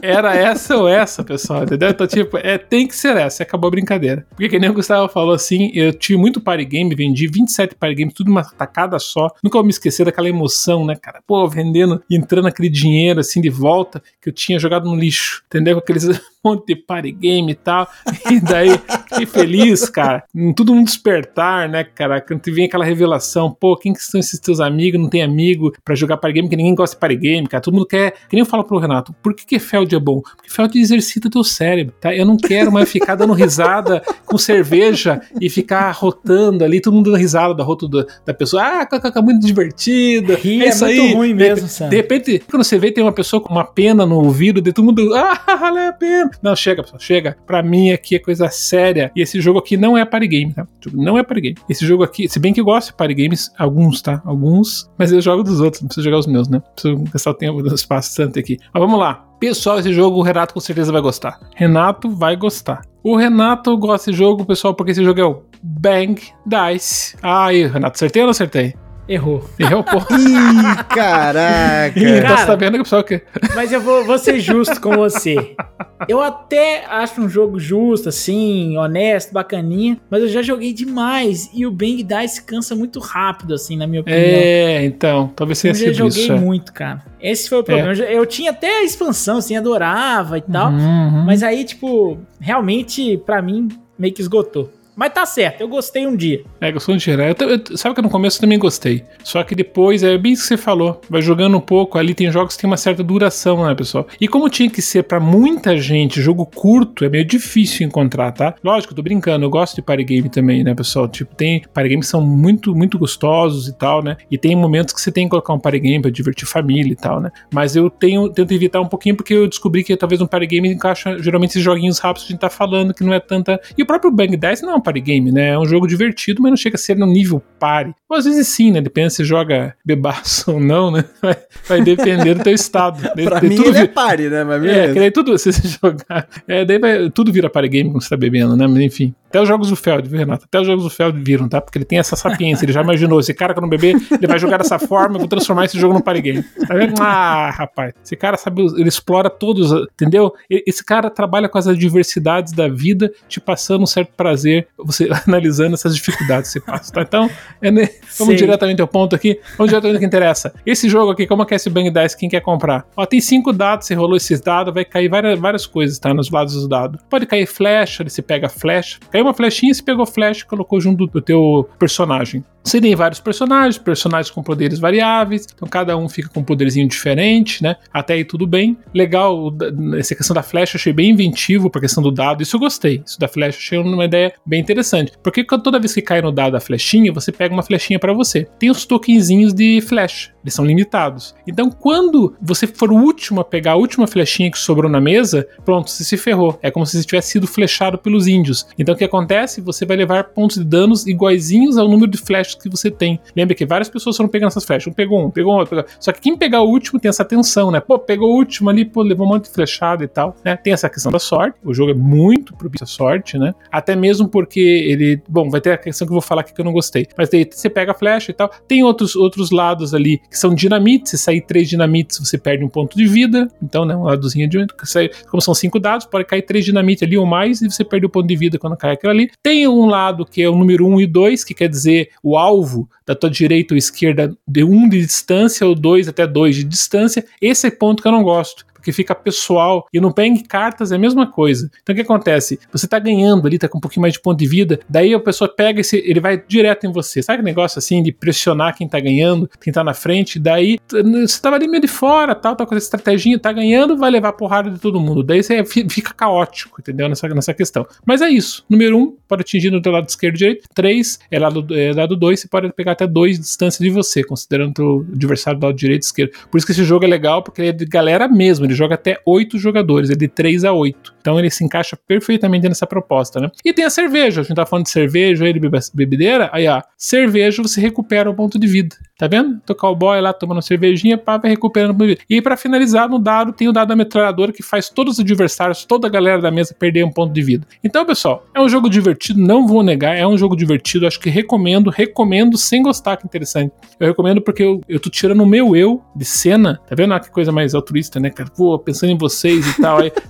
Era essa ou essa, pessoal, entendeu? Então, tipo, é, tem que ser essa. Acabou a brincadeira. Porque, que nem o Gustavo falou assim, eu tive muito party game, vendi 27 party games, tudo uma tacada só. Nunca vou me esquecer daquela emoção, né, cara? Pô, vendendo, entrando aquele dinheiro assim de volta que eu tinha jogado no lixo, entendeu? Com aqueles monte de party game e tal. E daí, fiquei feliz, cara. Tudo um despertar, né, cara? Quando vem aquela revelação, pô, quem que são esses teus amigos? Não tem amigo pra jogar party game, porque ninguém gosta de party game, cara. Todo mundo quer. Que nem eu falo pro Renato, por que, que Feld é bom? Porque Feld exercita teu cérebro, tá? Eu não quero mais ficar dando risada com cerveja e ficar rotando ali, todo mundo dando risada da rota da, da pessoa. Ah, é muito divertido. Rir é, isso é muito aí. ruim mesmo, de, de repente, quando você vê, tem uma pessoa com uma pena no ouvido, de todo mundo. Ah, valeu a pena. Não, chega, pessoal, chega. Pra mim aqui é coisa séria. E esse jogo aqui não é party game, tá? Não é party game. Esse jogo aqui, se bem que eu gosto de party games, alguns, tá? Alguns, mas eu jogo dos outros, não preciso jogar os meus, né? Preciso gastar o tempo do espaço tanto aqui. Mas vamos lá. Pessoal, esse jogo o Renato com certeza vai gostar. Renato vai gostar. O Renato gosta desse jogo, pessoal, porque esse jogo é o Bang Dice. Aí, Renato, acertei ou não acertei? Errou. Errou, pô. Ih, caraca. Ih, tá sabendo que o pessoal quer. Mas eu vou, vou ser justo com você. Eu até acho um jogo justo, assim, honesto, bacaninha, mas eu já joguei demais e o Bang Dice cansa muito rápido, assim, na minha opinião. É, então, talvez seja isso. Eu joguei isso, muito, cara. Esse foi o problema. É. Eu tinha até a expansão, assim, adorava e tal, uhum. mas aí, tipo, realmente, para mim, meio que esgotou. Mas tá certo, eu gostei um dia. É, gostou dia. Né? Eu, eu, sabe que no começo eu também gostei. Só que depois, é bem isso que você falou. Vai jogando um pouco, ali tem jogos que tem uma certa duração, né, pessoal? E como tinha que ser para muita gente, jogo curto, é meio difícil encontrar, tá? Lógico, tô brincando, eu gosto de party game também, né, pessoal? Tipo, tem party games são muito, muito gostosos e tal, né? E tem momentos que você tem que colocar um party game pra divertir família e tal, né? Mas eu tenho, tento evitar um pouquinho porque eu descobri que talvez um party game encaixa geralmente esses joguinhos rápidos que a gente tá falando, que não é tanta. E o próprio Bang Dice não party game, né? É um jogo divertido, mas não chega a ser no nível pare. Ou às vezes sim, né? Depende se joga bebaço ou não, né? Vai, vai depender do teu estado. pra de, mim tudo ele é pare, né? Mas é, que daí tudo, se você jogar... É, daí vai, tudo vira party game quando você tá bebendo, né? Mas enfim. Até os jogos do Feld, viu, Renato? Até os jogos do Feld viram, tá? Porque ele tem essa sapiência, ele já imaginou, esse cara que não beber, ele vai jogar dessa forma, eu vou transformar esse jogo num party game. Tá vendo? Ah, rapaz, esse cara sabe, ele explora todos, entendeu? Esse cara trabalha com as adversidades da vida, te passando um certo prazer, você analisando essas dificuldades que você passa, tá? Então, é, né? vamos diretamente ao ponto aqui, vamos diretamente ao que interessa. Esse jogo aqui, como é que é esse Bang Dice, quem quer comprar? Ó, tem cinco dados, você rolou esses dados, vai cair várias, várias coisas, tá? Nos lados dos dados. Pode cair flecha, você pega flecha, caiu uma flechinha, você pegou flecha e colocou junto do teu personagem. Você tem vários personagens, personagens com poderes variáveis, então cada um fica com um poderzinho diferente, né? Até aí tudo bem. Legal, essa questão da flecha eu achei bem inventivo pra questão do dado, isso eu gostei. Isso da flecha eu achei uma ideia bem interessante. Porque toda vez que cai no dado a flechinha, você pega uma flechinha para você. Tem os tokenzinhos de flecha, eles são limitados. Então quando você for o último a pegar a última flechinha que sobrou na mesa, pronto, você se ferrou. É como se você tivesse sido flechado pelos índios. Então o que acontece? Você vai levar pontos de danos iguaizinhos ao número de flechas que você tem. Lembra que várias pessoas foram pegando essas flechas. Um pegou um, pegou outro. Pegou... Só que quem pegar o último tem essa tensão, né? Pô, pegou o último ali, pô, levou um monte de flechada e tal, né? Tem essa questão da sorte. O jogo é muito propício à sorte, né? Até mesmo porque ele. Bom, vai ter a questão que eu vou falar aqui que eu não gostei. Mas daí você pega a flecha e tal. Tem outros, outros lados ali que são dinamites. Se sair três dinamites, você perde um ponto de vida. Então, né? Um ladozinho de. Como são cinco dados, pode cair três dinamites ali ou mais e você perde o ponto de vida quando cai aquilo ali. Tem um lado que é o número 1 um e 2, que quer dizer o alvo da tua direita ou esquerda de 1 um de distância ou 2 até 2 de distância. Esse é ponto que eu não gosto porque fica pessoal. E no Bang Cartas é a mesma coisa. Então o que acontece? Você tá ganhando ali, tá com um pouquinho mais de ponto de vida, daí a pessoa pega esse, ele vai direto em você. Sabe que negócio assim de pressionar quem tá ganhando, quem tá na frente? Daí você tava ali meio de fora, tal, tá com essa estratégia, tá ganhando, vai levar porrada de todo mundo. Daí você fica caótico, entendeu? Nessa, nessa questão. Mas é isso. Número 1, um, pode atingir no teu lado esquerdo e direito. 3 é lado, é lado 2, você pode pegar até 2 de distância de você, considerando o adversário do lado direito e esquerdo. Por isso que esse jogo é legal, porque ele é de galera mesmo ele joga até 8 jogadores, é de 3 a 8. Então ele se encaixa perfeitamente nessa proposta, né? E tem a cerveja, a gente tá falando de cerveja, ele bebedeira, aí ó, cerveja você recupera o ponto de vida. Tá vendo? Tô cowboy lá tomando cervejinha, pá, vai recuperando. E para finalizar, no dado, tem o dado da metralhadora que faz todos os adversários, toda a galera da mesa perder um ponto de vida. Então, pessoal, é um jogo divertido, não vou negar, é um jogo divertido. Acho que recomendo, recomendo sem gostar, que interessante. Eu recomendo porque eu, eu tô tirando o meu eu de cena. Tá vendo? Ah, que coisa mais altruísta, né? Pô, pensando em vocês e tal. Aí.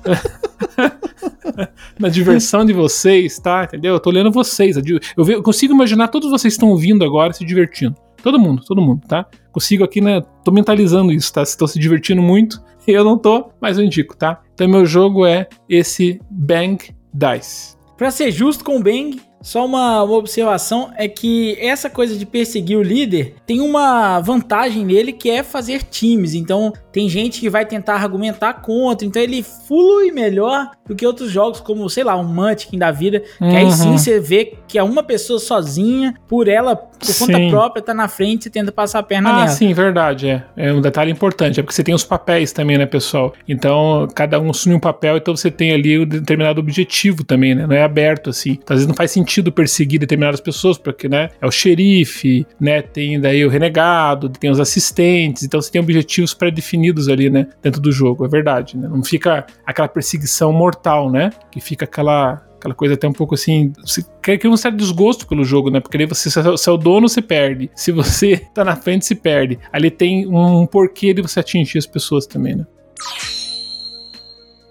na diversão de vocês, tá? Entendeu? Eu tô olhando vocês. Eu, eu consigo imaginar todos vocês estão ouvindo agora se divertindo. Todo mundo, todo mundo, tá? Consigo aqui, né? Tô mentalizando isso, tá? Estão se divertindo muito. Eu não tô, mas eu indico, tá? Então meu jogo é esse Bang Dice. Pra ser justo com o Bang, só uma, uma, observação é que essa coisa de perseguir o líder tem uma vantagem nele que é fazer times. Então tem gente que vai tentar argumentar contra, então ele flui melhor do que outros jogos como, sei lá, um Munchkin da vida, uhum. que aí sim uhum. você vê que é uma pessoa sozinha, por ela, por conta sim. própria, tá na frente e tenta passar a perna ah, nela. Ah, sim, verdade, é. É um detalhe importante, é porque você tem os papéis também, né, pessoal? Então, cada um assume um papel, então você tem ali um determinado objetivo também, né? Não é aberto assim. Então, às vezes não faz sentido perseguir determinadas pessoas, porque, né, é o xerife, né, tem daí o renegado, tem os assistentes, então você tem objetivos pré-definidos definidos ali, né, dentro do jogo, é verdade, né? Não fica aquela perseguição mortal, né? Que fica aquela aquela coisa até um pouco assim. Você quer um certo desgosto pelo jogo, né? Porque aí você, se é o dono, você perde. Se você tá na frente, se perde. Ali tem um porquê de você atingir as pessoas também, né?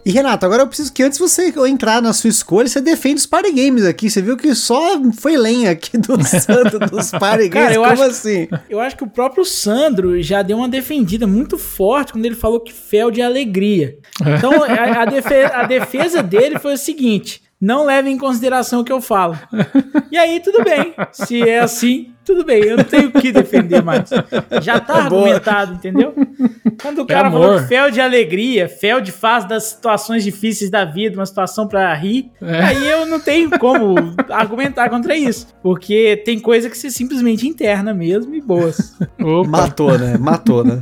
E Renato, agora eu preciso que antes você entrar na sua escolha, você defende os party games aqui. Você viu que só foi lenha aqui do Sandro dos party games. Cara, eu Como acho, assim? Eu acho que o próprio Sandro já deu uma defendida muito forte quando ele falou que fel de alegria. Então a, a, defesa, a defesa dele foi o seguinte: não leve em consideração o que eu falo. E aí, tudo bem. Se é assim, tudo bem. Eu não tenho o que defender mais. Já tá é argumentado, entendeu? Quando o cara é falou que fel de alegria, fel de faz das situações difíceis da vida, uma situação para rir, é. aí eu não tenho como argumentar contra isso. Porque tem coisa que você simplesmente interna mesmo e boas. Opa. Matou, né? Matou, né?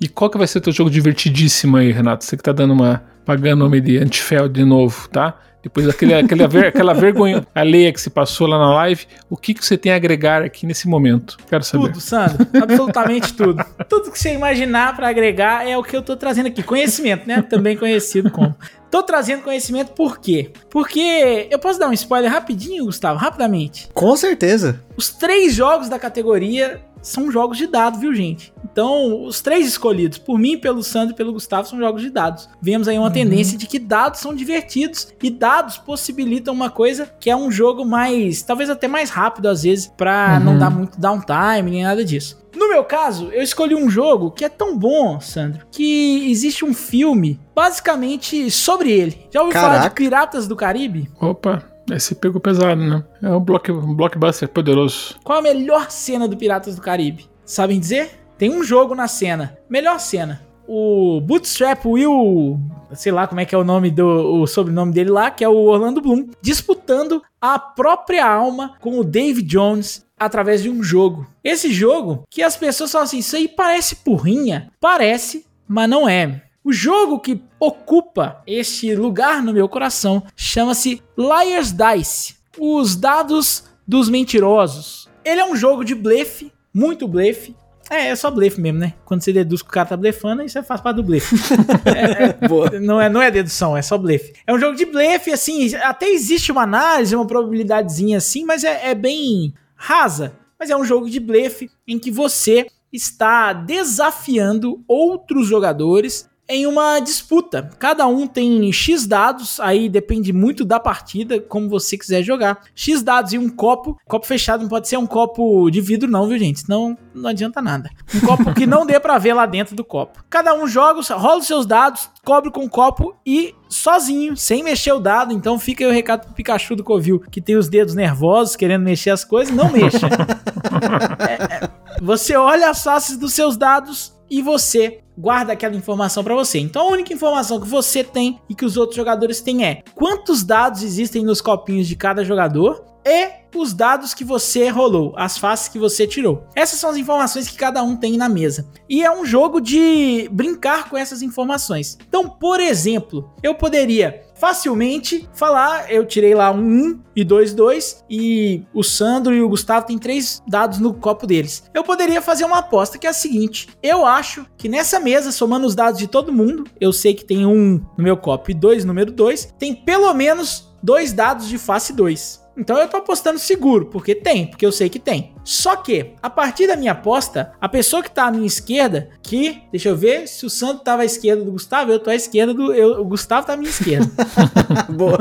e qual que vai ser o teu jogo divertidíssimo aí, Renato? Você que tá dando uma. pagando o nome de Antifel de novo, tá? Depois daquele, aquela, ver, aquela vergonha alheia que se passou lá na live, o que, que você tem a agregar aqui nesse momento? Quero saber. Tudo, Sandro. Absolutamente tudo. Tudo que você imaginar para agregar é o que eu tô trazendo aqui. Conhecimento, né? Também conhecido como. Tô trazendo conhecimento por quê? Porque eu posso dar um spoiler rapidinho, Gustavo, rapidamente. Com certeza. Os três jogos da categoria são jogos de dado, viu, gente? Então, os três escolhidos, por mim, pelo Sandro e pelo Gustavo, são jogos de dados. Vemos aí uma uhum. tendência de que dados são divertidos e dados possibilitam uma coisa que é um jogo mais, talvez até mais rápido às vezes, para uhum. não dar muito downtime nem nada disso. No meu caso, eu escolhi um jogo que é tão bom, Sandro, que existe um filme basicamente sobre ele. Já ouviu Caraca. falar de Piratas do Caribe? Opa, esse pegou pesado, né? É um, block, um blockbuster poderoso. Qual a melhor cena do Piratas do Caribe? Sabem dizer? Tem um jogo na cena. Melhor cena. O Bootstrap Will, sei lá como é que é o nome do o sobrenome dele lá, que é o Orlando Bloom, disputando a própria alma com o Dave Jones através de um jogo. Esse jogo que as pessoas falam assim, isso aí parece porrinha, parece, mas não é. O jogo que ocupa este lugar no meu coração chama-se Liar's Dice, os dados dos mentirosos. Ele é um jogo de blefe, muito blefe. É, é só blefe mesmo, né? Quando você deduz que o cara tá blefando, isso faz parte do blefe. é, é, não, é, não é dedução, é só blefe. É um jogo de blefe, assim, até existe uma análise, uma probabilidadezinha assim, mas é, é bem rasa. Mas é um jogo de blefe em que você está desafiando outros jogadores em uma disputa. Cada um tem X dados, aí depende muito da partida, como você quiser jogar. X dados e um copo. Copo fechado não pode ser um copo de vidro, não, viu, gente? Senão não adianta nada. Um copo que não dê para ver lá dentro do copo. Cada um joga, rola os seus dados, cobre com o copo e sozinho, sem mexer o dado. Então fica aí o recado pro Pikachu do Covil, que tem os dedos nervosos, querendo mexer as coisas. Não mexa. é, é, você olha as faces dos seus dados e você guarda aquela informação para você. Então a única informação que você tem e que os outros jogadores têm é quantos dados existem nos copinhos de cada jogador e os dados que você rolou, as faces que você tirou. Essas são as informações que cada um tem na mesa. E é um jogo de brincar com essas informações. Então, por exemplo, eu poderia facilmente falar, eu tirei lá um 1 e 2, 2, e o Sandro e o Gustavo têm três dados no copo deles. Eu poderia fazer uma aposta que é a seguinte: eu acho que nessa mesa, somando os dados de todo mundo, eu sei que tem um no meu copo e dois número 2, tem pelo menos dois dados de face 2. Então eu tô apostando seguro, porque tem, porque eu sei que tem. Só que, a partir da minha aposta, a pessoa que tá à minha esquerda, que, deixa eu ver, se o Santo tava à esquerda do Gustavo, eu tô à esquerda do. Eu, o Gustavo tá à minha esquerda. Boa.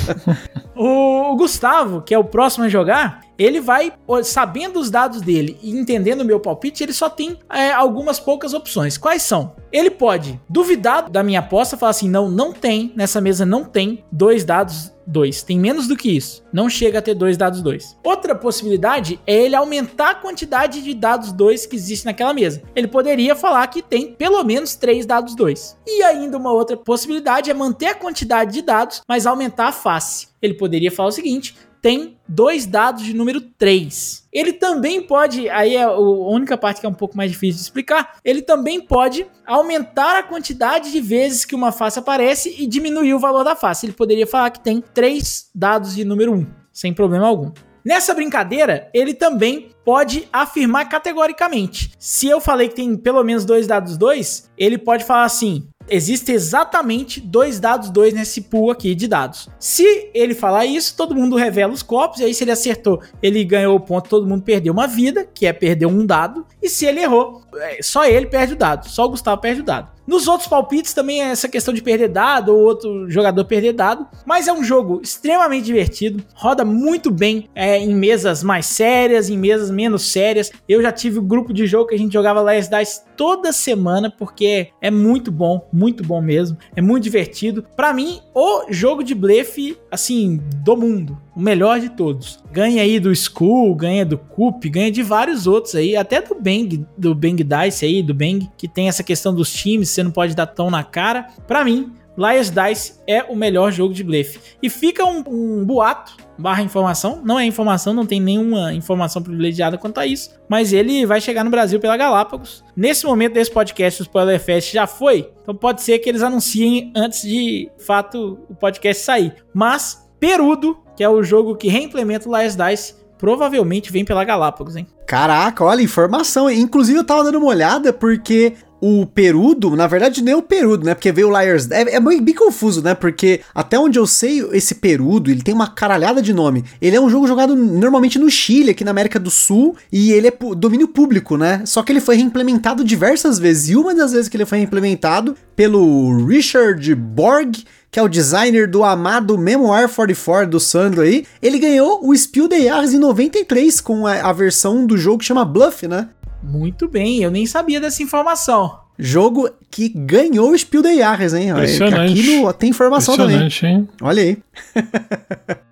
o, o Gustavo, que é o próximo a jogar, ele vai, sabendo os dados dele e entendendo o meu palpite, ele só tem é, algumas poucas opções. Quais são? Ele pode duvidar da minha aposta, falar assim: não, não tem, nessa mesa não tem dois dados 2. Tem menos do que isso. Não chega a ter dois dados 2. Outra possibilidade é ele aumentar a quantidade de dados 2 que existe naquela mesa. Ele poderia falar que tem pelo menos três dados 2. E ainda uma outra possibilidade é manter a quantidade de dados, mas aumentar a face. Ele poderia falar o seguinte: tem dois dados de número 3. Ele também pode, aí é a única parte que é um pouco mais difícil de explicar, ele também pode aumentar a quantidade de vezes que uma face aparece e diminuir o valor da face. Ele poderia falar que tem três dados de número 1, sem problema algum. Nessa brincadeira, ele também pode afirmar categoricamente. Se eu falei que tem pelo menos dois dados 2, ele pode falar assim: Existem exatamente dois dados dois nesse pool aqui de dados. Se ele falar isso, todo mundo revela os copos, e aí se ele acertou, ele ganhou o ponto, todo mundo perdeu uma vida, que é perder um dado, e se ele errou, é, só ele perde o dado, só o Gustavo perde o dado. Nos outros palpites também é essa questão de perder dado ou outro jogador perder dado, mas é um jogo extremamente divertido, roda muito bem é, em mesas mais sérias, em mesas menos sérias. Eu já tive um grupo de jogo que a gente jogava Last Dice toda semana porque é muito bom, muito bom mesmo, é muito divertido. Para mim, o jogo de blefe assim do mundo o melhor de todos. Ganha aí do Skull, ganha do Coop, ganha de vários outros aí, até do Bang, do Bang Dice aí, do Bang, que tem essa questão dos times, você não pode dar tão na cara. Para mim, Liars Dice é o melhor jogo de blefe. E fica um, um, boato barra informação, não é informação, não tem nenhuma informação privilegiada quanto a isso, mas ele vai chegar no Brasil pela Galápagos. Nesse momento desse podcast, o Spoiler Fest já foi, então pode ser que eles anunciem antes de fato o podcast sair. Mas Perudo, que é o jogo que reimplementa o Last Dice, provavelmente vem pela Galápagos, hein? Caraca, olha, informação. Inclusive eu tava dando uma olhada porque o Perudo, na verdade, nem o Perudo, né? Porque veio o Liars. É, é bem, bem, confuso, né? Porque até onde eu sei, esse Perudo, ele tem uma caralhada de nome. Ele é um jogo jogado normalmente no Chile, aqui na América do Sul, e ele é domínio público, né? Só que ele foi reimplementado diversas vezes. E uma das vezes que ele foi reimplementado pelo Richard Borg que é o designer do amado Memoir 44 do Sandro aí, ele ganhou o Spiel des Jahres em 93 com a, a versão do jogo que chama Bluff, né? Muito bem, eu nem sabia dessa informação. Jogo que ganhou o Spiel des Jahres, hein? Impressionante. Aqui no, tem informação também. Hein? Olha aí.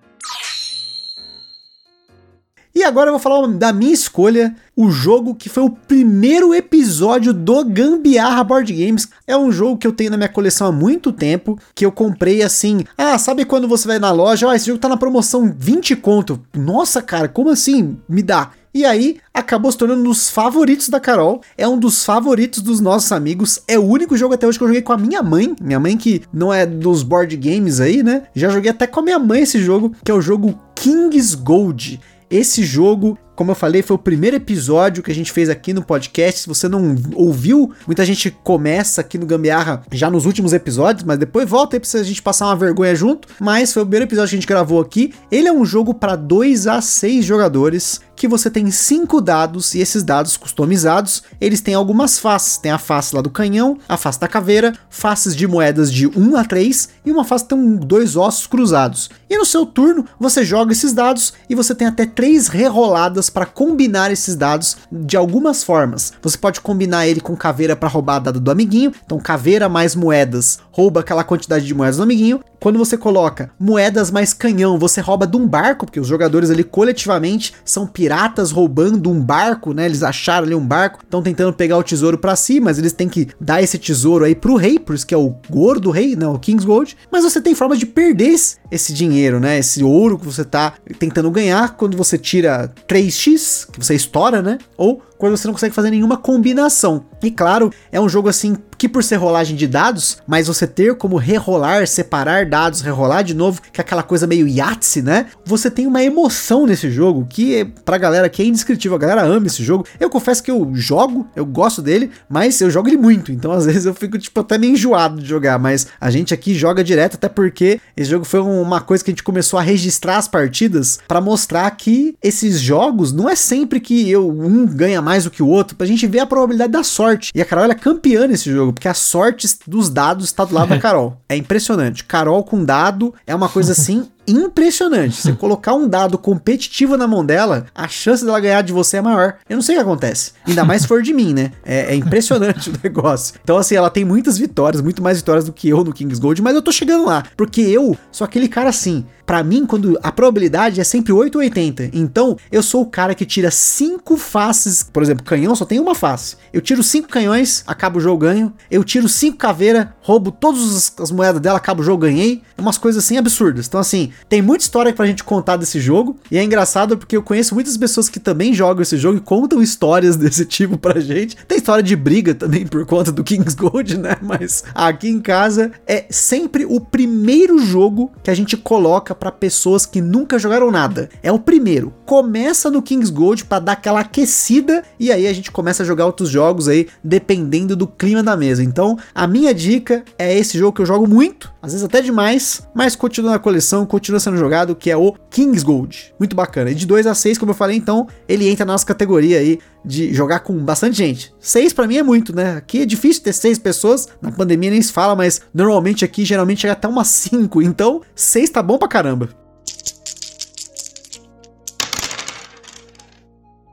E agora eu vou falar da minha escolha, o jogo que foi o primeiro episódio do Gambiarra Board Games. É um jogo que eu tenho na minha coleção há muito tempo, que eu comprei assim. Ah, sabe quando você vai na loja, oh, esse jogo tá na promoção 20 conto. Nossa, cara, como assim? Me dá. E aí, acabou se tornando um dos favoritos da Carol. É um dos favoritos dos nossos amigos. É o único jogo até hoje que eu joguei com a minha mãe. Minha mãe, que não é dos board games aí, né? Já joguei até com a minha mãe esse jogo, que é o jogo King's Gold. Esse jogo, como eu falei, foi o primeiro episódio que a gente fez aqui no podcast. Se você não ouviu, muita gente começa aqui no Gambiarra já nos últimos episódios, mas depois volta aí pra a gente passar uma vergonha junto. Mas foi o primeiro episódio que a gente gravou aqui. Ele é um jogo para 2 a 6 jogadores que você tem cinco dados e esses dados customizados, eles têm algumas faces. Tem a face lá do canhão, a face da caveira, faces de moedas de 1 a 3 e uma face que tem dois ossos cruzados. E no seu turno, você joga esses dados e você tem até três reroladas para combinar esses dados de algumas formas. Você pode combinar ele com caveira para roubar dado do amiguinho, então caveira mais moedas rouba aquela quantidade de moedas do amiguinho. Quando você coloca moedas mais canhão, você rouba de um barco, porque os jogadores ali coletivamente são piratas roubando um barco, né? Eles acharam ali um barco, estão tentando pegar o tesouro para si, mas eles têm que dar esse tesouro aí pro rei, por isso que é o gordo rei, não, o King's Gold. Mas você tem formas de perder esse dinheiro, né? Esse ouro que você tá tentando ganhar quando você tira 3x, que você estoura, né? Ou quando você não consegue fazer nenhuma combinação. E claro, é um jogo assim que por ser rolagem de dados, mas você ter como rerolar, separar dados, rerolar de novo, que é aquela coisa meio Yahtzee, né? Você tem uma emoção nesse jogo que pra galera que é indescritível, a galera ama esse jogo. Eu confesso que eu jogo, eu gosto dele, mas eu jogo ele muito, então às vezes eu fico tipo até meio enjoado de jogar, mas a gente aqui joga direto até porque esse jogo foi uma coisa que a gente começou a registrar as partidas para mostrar que esses jogos não é sempre que eu um ganha mais do que o outro, pra gente ver a probabilidade da sorte. E a Carol é campeã nesse jogo, porque a sorte dos dados está do lado da Carol. É impressionante. Carol com dado é uma coisa assim impressionante. Você colocar um dado competitivo na mão dela, a chance dela ganhar de você é maior. Eu não sei o que acontece. Ainda mais se for de mim, né? É, é, impressionante o negócio. Então, assim, ela tem muitas vitórias, muito mais vitórias do que eu no Kings Gold, mas eu tô chegando lá. Porque eu sou aquele cara assim. Para mim, quando a probabilidade é sempre 8 ou 80. Então, eu sou o cara que tira cinco faces. Por exemplo, canhão só tem uma face. Eu tiro cinco canhões, acabo o jogo, ganho. Eu tiro cinco caveira, roubo todas as moedas dela, acabo o jogo, ganhei. É umas coisas assim absurdas. Então, assim, tem muita história pra gente contar desse jogo. E é engraçado porque eu conheço muitas pessoas que também jogam esse jogo e contam histórias desse tipo pra gente. Tem história de briga também por conta do King's Gold, né? Mas aqui em casa é sempre o primeiro jogo que a gente coloca para pessoas que nunca jogaram nada. É o primeiro. Começa no King's Gold para dar aquela aquecida e aí a gente começa a jogar outros jogos aí dependendo do clima da mesa. Então, a minha dica é esse jogo que eu jogo muito, às vezes até demais, mas continua na coleção, continua sendo jogado, que é o King's Gold. Muito bacana. E de 2 a 6, como eu falei, então, ele entra na nossa categoria aí de jogar com bastante gente. 6 para mim é muito, né? Aqui é difícil ter 6 pessoas, na pandemia nem se fala, mas normalmente aqui geralmente chega até umas 5, então 6 tá bom pra caramba.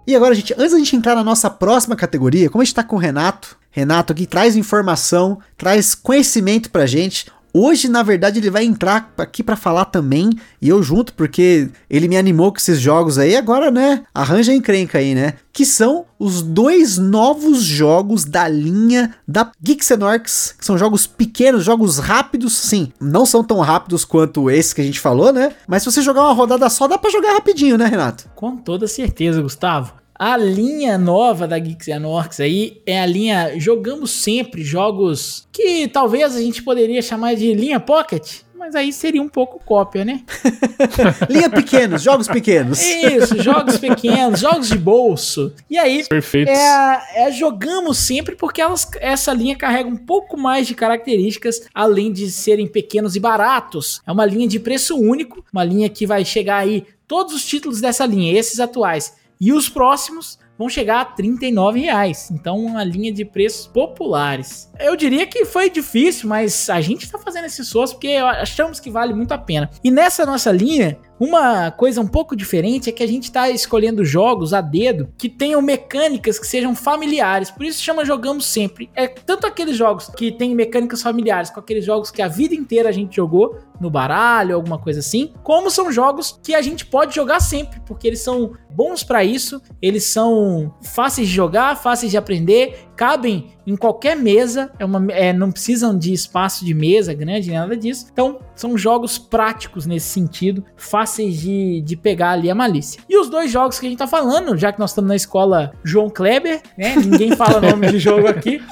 E agora, gente, antes da gente entrar na nossa próxima categoria, como a gente tá com o Renato, Renato aqui traz informação, traz conhecimento pra gente. Hoje, na verdade, ele vai entrar aqui para falar também, e eu junto, porque ele me animou com esses jogos aí, agora, né, arranja encrenca aí, né? Que são os dois novos jogos da linha da Geeks and Orcs, que são jogos pequenos, jogos rápidos, sim, não são tão rápidos quanto esse que a gente falou, né? Mas se você jogar uma rodada só, dá para jogar rapidinho, né, Renato? Com toda certeza, Gustavo. A linha nova da Geeks and Orcs aí é a linha Jogamos Sempre, jogos que talvez a gente poderia chamar de linha Pocket, mas aí seria um pouco cópia, né? linha pequenos, jogos pequenos. Isso, jogos pequenos, jogos de bolso. E aí, Perfeito. É, é, jogamos sempre porque elas, essa linha carrega um pouco mais de características, além de serem pequenos e baratos. É uma linha de preço único, uma linha que vai chegar aí todos os títulos dessa linha, esses atuais e os próximos vão chegar a 39 reais. Então, uma linha de preços populares. Eu diria que foi difícil, mas a gente está fazendo esse esforço porque achamos que vale muito a pena. E nessa nossa linha, uma coisa um pouco diferente é que a gente está escolhendo jogos a dedo que tenham mecânicas que sejam familiares. Por isso chama jogamos sempre. É tanto aqueles jogos que têm mecânicas familiares, com aqueles jogos que a vida inteira a gente jogou no baralho, alguma coisa assim, como são jogos que a gente pode jogar sempre, porque eles são bons para isso, eles são fáceis de jogar, fáceis de aprender, cabem em qualquer mesa, é uma, é, não precisam de espaço de mesa grande, nada disso. Então, são jogos práticos nesse sentido, fáceis de, de pegar ali a malícia. E os dois jogos que a gente tá falando, já que nós estamos na escola João Kleber, né? Ninguém fala nome de jogo aqui.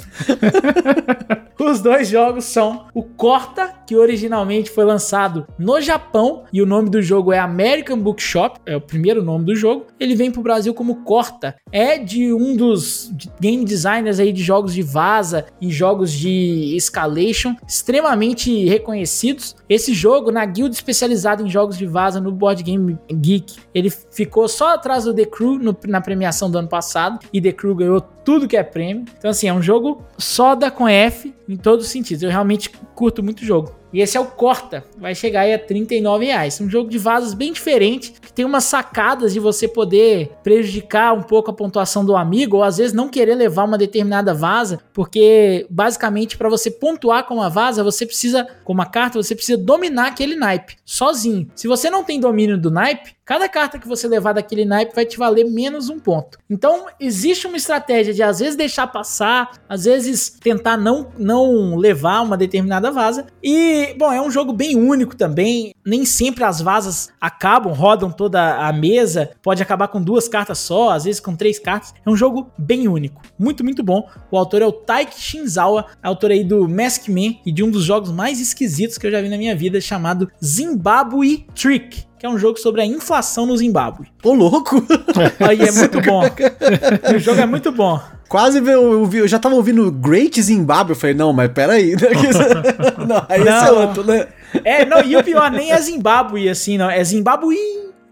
os dois jogos são o Corta, que originalmente foi lançado no Japão, e o nome do jogo é American Bookshop, é o primeiro nome do jogo. Ele vem pro Brasil como Corta. É de um dos game designers aí de jogos de vaza e jogos de escalation extremamente reconhecidos. Esse jogo, na guilda especializada em jogos de vaza no Board Game Geek, ele ficou só atrás do The Crew no, na premiação do ano passado e The Crew ganhou tudo que é prêmio. Então, assim, é um jogo soda com F em todos os sentidos. Eu realmente curto muito o jogo. E esse é o Corta, vai chegar aí a 39 reais. Um jogo de vasos bem diferente, que tem umas sacadas de você poder prejudicar um pouco a pontuação do amigo, ou às vezes não querer levar uma determinada vaza, porque basicamente para você pontuar com uma vaza, você precisa, com uma carta, você precisa dominar aquele naipe sozinho. Se você não tem domínio do naipe, cada carta que você levar daquele naipe vai te valer menos um ponto. Então, existe uma estratégia de às vezes deixar passar, às vezes tentar não, não levar uma determinada vaza. E, bom, é um jogo bem único também. Nem sempre as vazas acabam, rodam toda a mesa. Pode acabar com duas cartas só, às vezes com três cartas. É um jogo bem único. Muito, muito bom. O autor é o Taiki Shinzawa, autor aí do Mask Man e de um dos jogos mais esquisitos que eu já vi na minha vida, chamado Zimbabwe Trick que é um jogo sobre a inflação no Zimbábue. Ô, louco! Aí é muito bom. o jogo é muito bom. Quase eu, eu, já tava ouvindo Great Zimbabwe. Eu falei, não, mas peraí. não, aí não, esse é outro, né? É, não, e o pior, nem é Zimbábue assim, não. É Zimbabwe.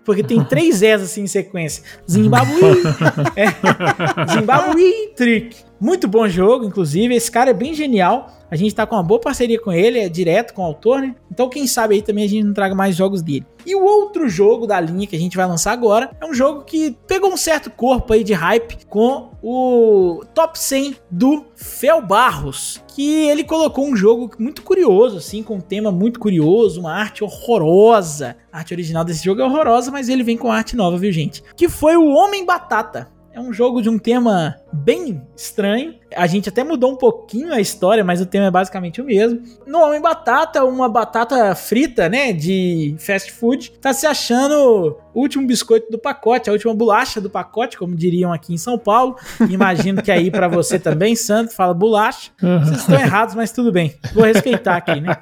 Porque tem três S assim em sequência. Zimbabwe. é, Zimbabwe Trick. Muito bom jogo, inclusive. Esse cara é bem genial. A gente tá com uma boa parceria com ele, é direto com o autor, né? Então, quem sabe aí também a gente não traga mais jogos dele. E o outro jogo da linha que a gente vai lançar agora é um jogo que pegou um certo corpo aí de hype com o top 100 do Fel Barros, que ele colocou um jogo muito curioso, assim, com um tema muito curioso, uma arte horrorosa. A arte original desse jogo é horrorosa, mas ele vem com arte nova, viu, gente? Que foi o Homem Batata. É um jogo de um tema bem estranho. A gente até mudou um pouquinho a história, mas o tema é basicamente o mesmo. No Homem Batata, uma batata frita, né, de fast food, tá se achando o último biscoito do pacote, a última bolacha do pacote, como diriam aqui em São Paulo. Imagino que aí para você também, Santo, fala bolacha. Vocês estão errados, mas tudo bem. Vou respeitar aqui, né?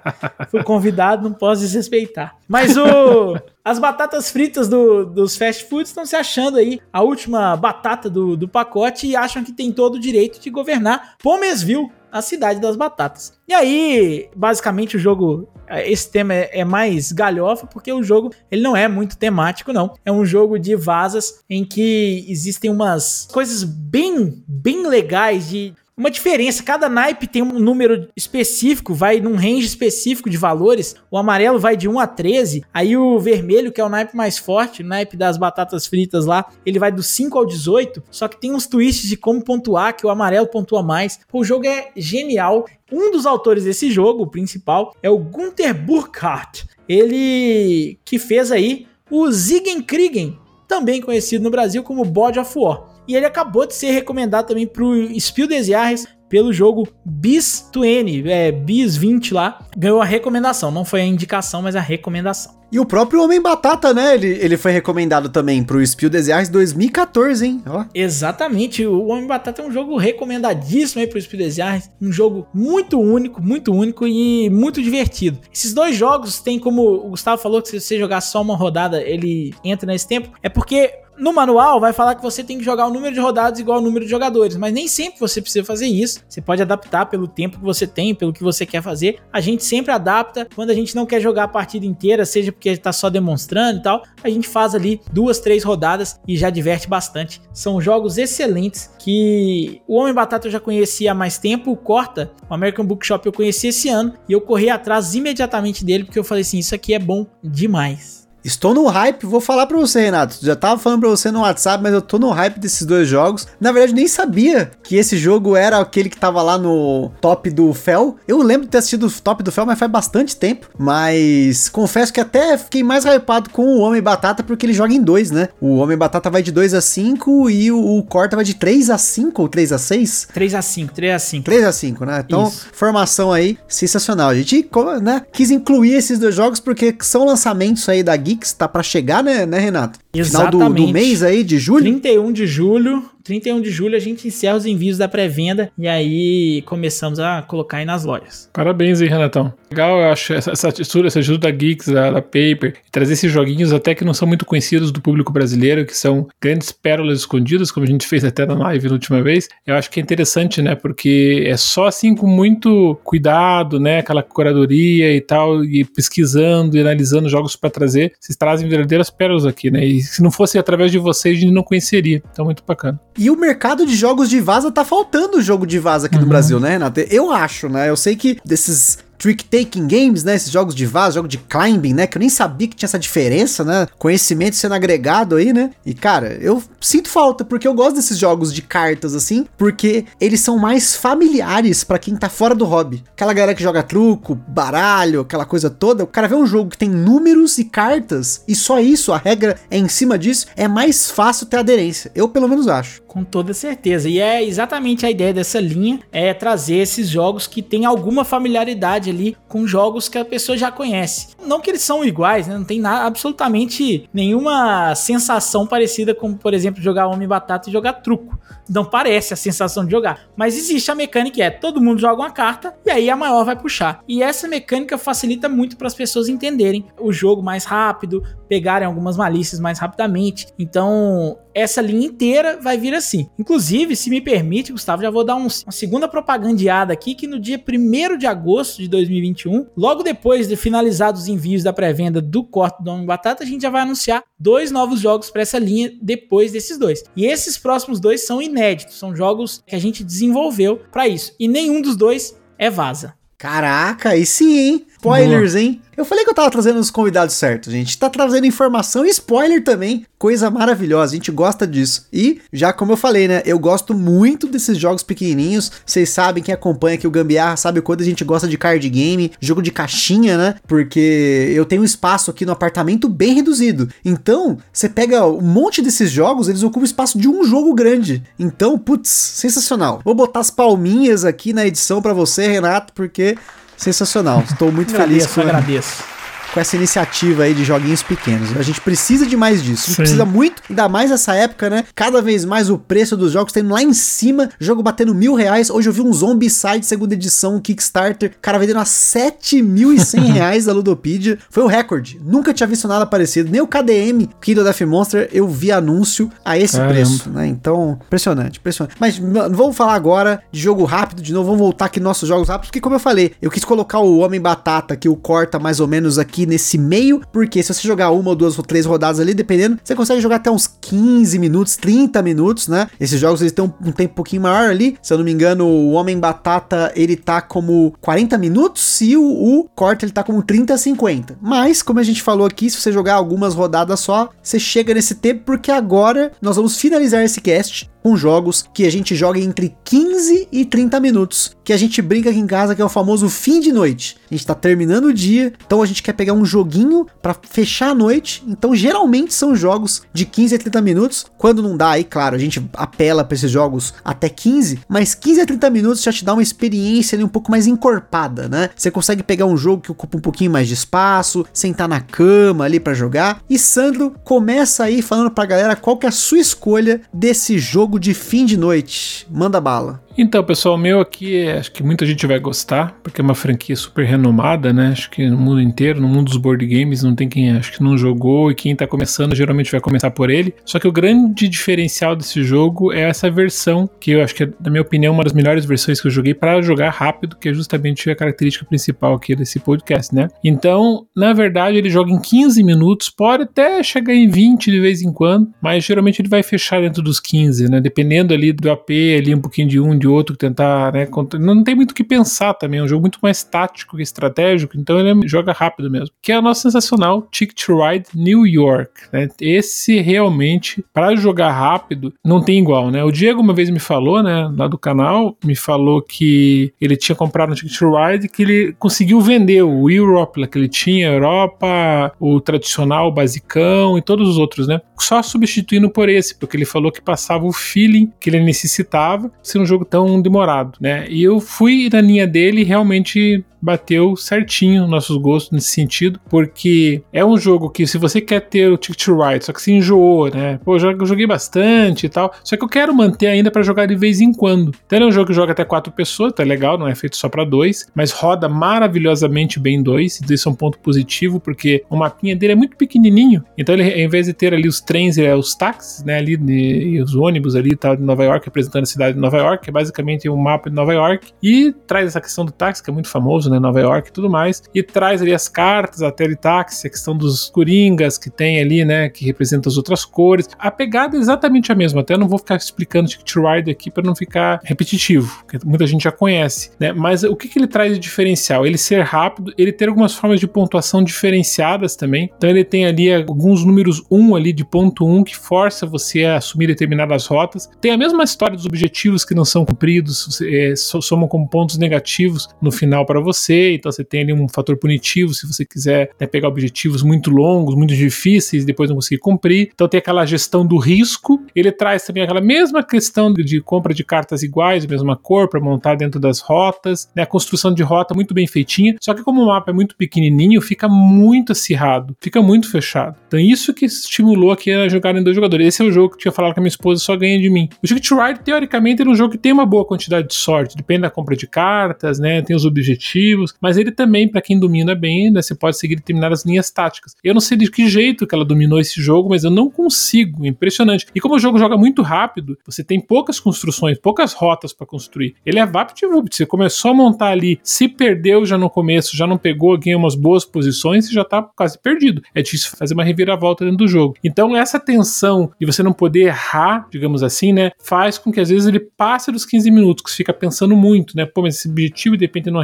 Fui convidado, não posso desrespeitar. Mas o as batatas fritas do, dos fast foods estão se achando aí a última batata do, do pacote e acham que tem todo o direito de governar Pomesville, a cidade das batatas. E aí, basicamente, o jogo. Esse tema é, é mais galhofa, porque o jogo ele não é muito temático, não. É um jogo de vasas em que existem umas coisas bem, bem legais de uma diferença. Cada naipe tem um número específico, vai num range específico de valores. O amarelo vai de 1 a 13, aí o vermelho, que é o naipe mais forte, o naipe das batatas fritas lá, ele vai do 5 ao 18. Só que tem uns twists de como pontuar, que o amarelo pontua mais. O jogo é genial. Um dos autores desse jogo, o principal, é o Gunther Burkhardt. Ele que fez aí o Ziegenkriegen, também conhecido no Brasil como God of War. E ele acabou de ser recomendado também pro Spiel des Jahres pelo jogo Bis 20, é, Bis 20 lá, ganhou a recomendação. Não foi a indicação, mas a recomendação. E o próprio Homem Batata, né? Ele, ele foi recomendado também pro Spiel des Jahres 2014, hein? Ó. Exatamente. O Homem Batata é um jogo recomendadíssimo aí pro Spiel des Jahres. Um jogo muito único, muito único e muito divertido. Esses dois jogos tem como o Gustavo falou que se você jogar só uma rodada, ele entra nesse tempo. É porque no manual vai falar que você tem que jogar o número de rodadas igual ao número de jogadores, mas nem sempre você precisa fazer isso. Você pode adaptar pelo tempo que você tem, pelo que você quer fazer. A gente sempre adapta quando a gente não quer jogar a partida inteira, seja porque está só demonstrando e tal. A gente faz ali duas, três rodadas e já diverte bastante. São jogos excelentes que o Homem Batata eu já conhecia há mais tempo, o Corta, o American Bookshop eu conheci esse ano e eu corri atrás imediatamente dele porque eu falei assim, isso aqui é bom demais. Estou no hype, vou falar pra você, Renato. Já tava falando pra você no WhatsApp, mas eu tô no hype desses dois jogos. Na verdade, nem sabia que esse jogo era aquele que tava lá no top do Fel. Eu lembro de ter assistido o top do Fel, mas faz bastante tempo. Mas confesso que até fiquei mais hypado com o Homem Batata, porque ele joga em dois, né? O Homem Batata vai de 2 a 5 e o, o Corta vai de 3 a 5 ou 3 a 6? 3 a 5, 3 a 5. 3 a 5, né? Então, Isso. formação aí sensacional. A gente né, quis incluir esses dois jogos porque são lançamentos aí da Geek Geeks tá para chegar, né, né, Renato? Exatamente. Final do, do mês aí, de julho? 31 de julho, 31 de julho a gente encerra os envios da pré-venda e aí começamos a colocar aí nas lojas. Parabéns aí, Renatão. Legal, eu acho essa, essa atitude, essa ajuda da Geeks, da, da Paper, trazer esses joguinhos até que não são muito conhecidos do público brasileiro, que são grandes pérolas escondidas, como a gente fez até na live na última vez. Eu acho que é interessante, né? Porque é só assim com muito cuidado, né? Aquela curadoria e tal, e pesquisando e analisando jogos para trazer. Vocês trazem verdadeiras pérolas aqui, né? E se não fosse através de vocês, a gente não conheceria. Então, muito bacana. E o mercado de jogos de vaza tá faltando jogo de vaza aqui uhum. no Brasil, né, Renato? Eu acho, né? Eu sei que desses trick-taking games, né? Esses jogos de vaso, jogo de climbing, né? Que eu nem sabia que tinha essa diferença, né? Conhecimento sendo agregado aí, né? E cara, eu sinto falta, porque eu gosto desses jogos de cartas assim, porque eles são mais familiares para quem tá fora do hobby. Aquela galera que joga truco, baralho, aquela coisa toda, o cara vê um jogo que tem números e cartas e só isso, a regra é em cima disso, é mais fácil ter aderência. Eu pelo menos acho. Com toda certeza. E é exatamente a ideia dessa linha, é trazer esses jogos que tem alguma familiaridade ali com jogos que a pessoa já conhece. Não que eles são iguais, né? Não tem nada, absolutamente nenhuma sensação parecida com, por exemplo, jogar Homem Batata e jogar truco. Não parece a sensação de jogar. Mas existe a mecânica é todo mundo joga uma carta e aí a maior vai puxar. E essa mecânica facilita muito para as pessoas entenderem o jogo mais rápido, pegarem algumas malícias mais rapidamente. Então, essa linha inteira vai vir assim. Inclusive, se me permite, Gustavo, já vou dar um, uma segunda propagandeada aqui que no dia 1 de agosto de 2021, logo depois de finalizados os envios da pré-venda do corte do Homem Batata, a gente já vai anunciar dois novos jogos para essa linha depois desses dois. E esses próximos dois são inéditos, são jogos que a gente desenvolveu para isso. E nenhum dos dois é vaza. Caraca, aí sim, hein? Spoilers, Boa. hein? Eu falei que eu tava trazendo os convidados certos, gente. Tá trazendo informação e spoiler também. Coisa maravilhosa, a gente gosta disso. E, já como eu falei, né? Eu gosto muito desses jogos pequenininhos. Vocês sabem, quem acompanha aqui o Gambiarra sabe o quanto a gente gosta de card game, jogo de caixinha, né? Porque eu tenho um espaço aqui no apartamento bem reduzido. Então, você pega um monte desses jogos, eles ocupam o espaço de um jogo grande. Então, putz, sensacional. Vou botar as palminhas aqui na edição para você, Renato, porque sensacional. Estou muito agradeço, feliz com, agradeço. Com essa iniciativa aí de joguinhos pequenos. A gente precisa de mais disso. A gente Sim. precisa muito, ainda mais nessa época, né? Cada vez mais o preço dos jogos tá indo lá em cima, jogo batendo mil reais. Hoje eu vi um Zombicide segunda edição, um Kickstarter, cara vendendo a 7.100 reais da Ludopedia. Foi o recorde. Nunca tinha visto nada parecido. Nem o KDM, Kingdom Death Monster, eu vi anúncio a esse Caramba. preço, né? Então, impressionante, impressionante. Mas vamos falar agora de jogo rápido de novo, vamos voltar aqui nos nossos jogos rápidos, porque como eu falei, eu quis colocar o Homem Batata, que o corta mais ou menos aqui nesse meio, porque se você jogar uma ou duas ou três rodadas ali, dependendo, você consegue jogar até uns 15 minutos, 30 minutos, né? Esses jogos eles têm um, um tempo um pouquinho maior ali. Se eu não me engano, o Homem Batata ele tá como 40 minutos e o, o corta ele tá como 30 a 50. Mas, como a gente falou aqui, se você jogar algumas rodadas só, você chega nesse tempo, porque agora nós vamos finalizar esse cast com jogos que a gente joga entre 15 e 30 minutos, que a gente brinca aqui em casa que é o famoso fim de noite. A gente tá terminando o dia, então a gente quer pegar um joguinho para fechar a noite. Então geralmente são jogos de 15 a 30 minutos. Quando não dá aí, claro, a gente apela para esses jogos até 15, mas 15 a 30 minutos já te dá uma experiência ali um pouco mais encorpada, né? Você consegue pegar um jogo que ocupa um pouquinho mais de espaço, sentar na cama ali para jogar. E Sandro começa aí falando pra galera qual que é a sua escolha desse jogo de fim de noite. Manda bala. Então, pessoal, o meu aqui, acho que muita gente vai gostar, porque é uma franquia super renomada, né? Acho que no mundo inteiro, no mundo dos board games, não tem quem acho que não jogou e quem tá começando geralmente vai começar por ele. Só que o grande diferencial desse jogo é essa versão, que eu acho que é, na minha opinião, uma das melhores versões que eu joguei para jogar rápido, que é justamente a característica principal aqui desse podcast, né? Então, na verdade, ele joga em 15 minutos, pode até chegar em 20 de vez em quando, mas geralmente ele vai fechar dentro dos 15, né? Dependendo ali do AP, ali um pouquinho de um, de outro, tentar, né? Não tem muito o que pensar também, é um jogo muito mais tático que estratégico, então ele joga rápido mesmo. Que é o nosso sensacional Ticket Ride New York, né? Esse realmente, para jogar rápido, não tem igual, né? O Diego uma vez me falou, né, lá do canal, me falou que ele tinha comprado um Ticket Ride que ele conseguiu vender o Europe, que ele tinha, Europa, o tradicional, o basicão e todos os outros, né? Só substituindo por esse, porque ele falou que passava o feeling que ele necessitava ser um jogo tão demorado, né? E eu fui na linha dele realmente bateu certinho nossos gostos nesse sentido, porque é um jogo que se você quer ter o Ticket to Ride, só que se enjoou, né? Pô, eu joguei bastante e tal, só que eu quero manter ainda pra jogar de vez em quando. Então ele é um jogo que joga até quatro pessoas, tá legal, não é feito só pra dois, mas roda maravilhosamente bem dois, isso é um ponto positivo, porque o mapinha dele é muito pequenininho, então ele, ao invés de ter ali os trens e os táxis, né, ali, e os ônibus ali, tá, de Nova York, representando a cidade de Nova York, é basicamente um mapa de Nova York, e traz essa questão do táxi, que é muito famoso, né? Nova York e tudo mais. E traz ali as cartas, a teletaxi, a questão dos coringas que tem ali, né? Que representa as outras cores. A pegada é exatamente a mesma. Até não vou ficar explicando Ticket Ride aqui para não ficar repetitivo, porque muita gente já conhece, né? Mas o que, que ele traz de diferencial? Ele ser rápido, ele ter algumas formas de pontuação diferenciadas também. Então ele tem ali alguns números 1 ali de ponto 1 que força você a assumir determinadas rotas. Tem a mesma história dos objetivos que não são cumpridos, é, somam como pontos negativos no final para você. Então você tem ali um fator punitivo se você quiser né, pegar objetivos muito longos, muito difíceis, depois não conseguir cumprir. Então tem aquela gestão do risco. Ele traz também aquela mesma questão de compra de cartas iguais, mesma cor para montar dentro das rotas, né? A construção de rota muito bem feitinha. Só que como o mapa é muito pequenininho, fica muito acirrado, fica muito fechado. Então isso que estimulou aqui a jogar em dois jogadores. Esse é o jogo que tinha falado que a minha esposa só ganha de mim. O Ticket Ride, teoricamente, é um jogo que tem uma boa quantidade de sorte, depende da compra de cartas, né? Tem os objetivos, mas ele também, para quem domina bem, né, você pode seguir determinadas linhas táticas. Eu não sei de que jeito que ela dominou esse jogo, mas eu não consigo. Impressionante. E como o jogo joga muito rápido, você tem poucas construções, poucas rotas para construir. Ele é VaptVupt. Você começou a montar ali, se perdeu já no começo, já não pegou, ganha umas boas posições e já tá quase perdido. É difícil fazer uma reviravolta dentro do jogo. Então, essa tensão de você não poder errar, digamos assim, né, faz com que às vezes ele passe dos 15 minutos, que você fica pensando muito, né? Pô, mas esse objetivo, de repente, eu não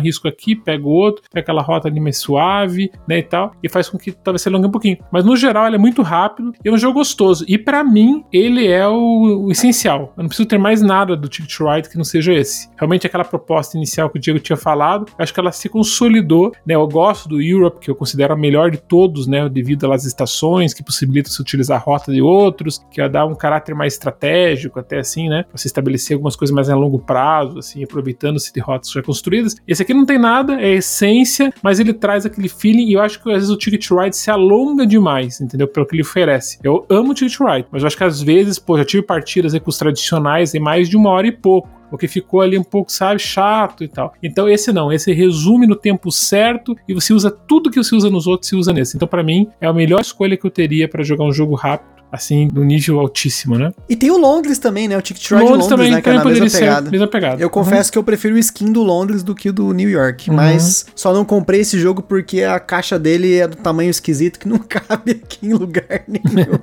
aqui, pego outro, pega aquela rota ali mais suave, né, e tal, e faz com que talvez se alongue um pouquinho. Mas no geral, ele é muito rápido e é um jogo gostoso. E para mim, ele é o, o, essencial. Eu não preciso ter mais nada do Ticket Ride que não seja esse. Realmente, aquela proposta inicial que o Diego tinha falado, acho que ela se consolidou, né? Eu gosto do Europe, que eu considero a melhor de todos, né? Devido às estações que possibilitam se utilizar a rota de outros, que dá um caráter mais estratégico, até assim, né? Pra se estabelecer algumas coisas mais a longo prazo, assim, aproveitando-se de rotas já construídas. Esse aqui não tem nada, é essência, mas ele traz aquele feeling e eu acho que às vezes o Ticket Ride se alonga demais, entendeu? Pelo que ele oferece. Eu amo o Ticket Ride, mas eu acho que às vezes, pô, já tive partidas aí com os tradicionais em mais de uma hora e pouco porque ficou ali um pouco, sabe, chato e tal. Então esse não, esse resume no tempo certo e você usa tudo que você usa nos outros, você usa nesse. Então para mim é a melhor escolha que eu teria para jogar um jogo rápido assim, do nível altíssimo, né? E tem o Londres também, né? O Ticket Ride Londres, Londres também, né? Que é na mesma pegada. mesma pegada. Eu confesso uhum. que eu prefiro o skin do Londres do que o do New York, uhum. mas só não comprei esse jogo porque a caixa dele é do tamanho esquisito que não cabe aqui em lugar nenhum.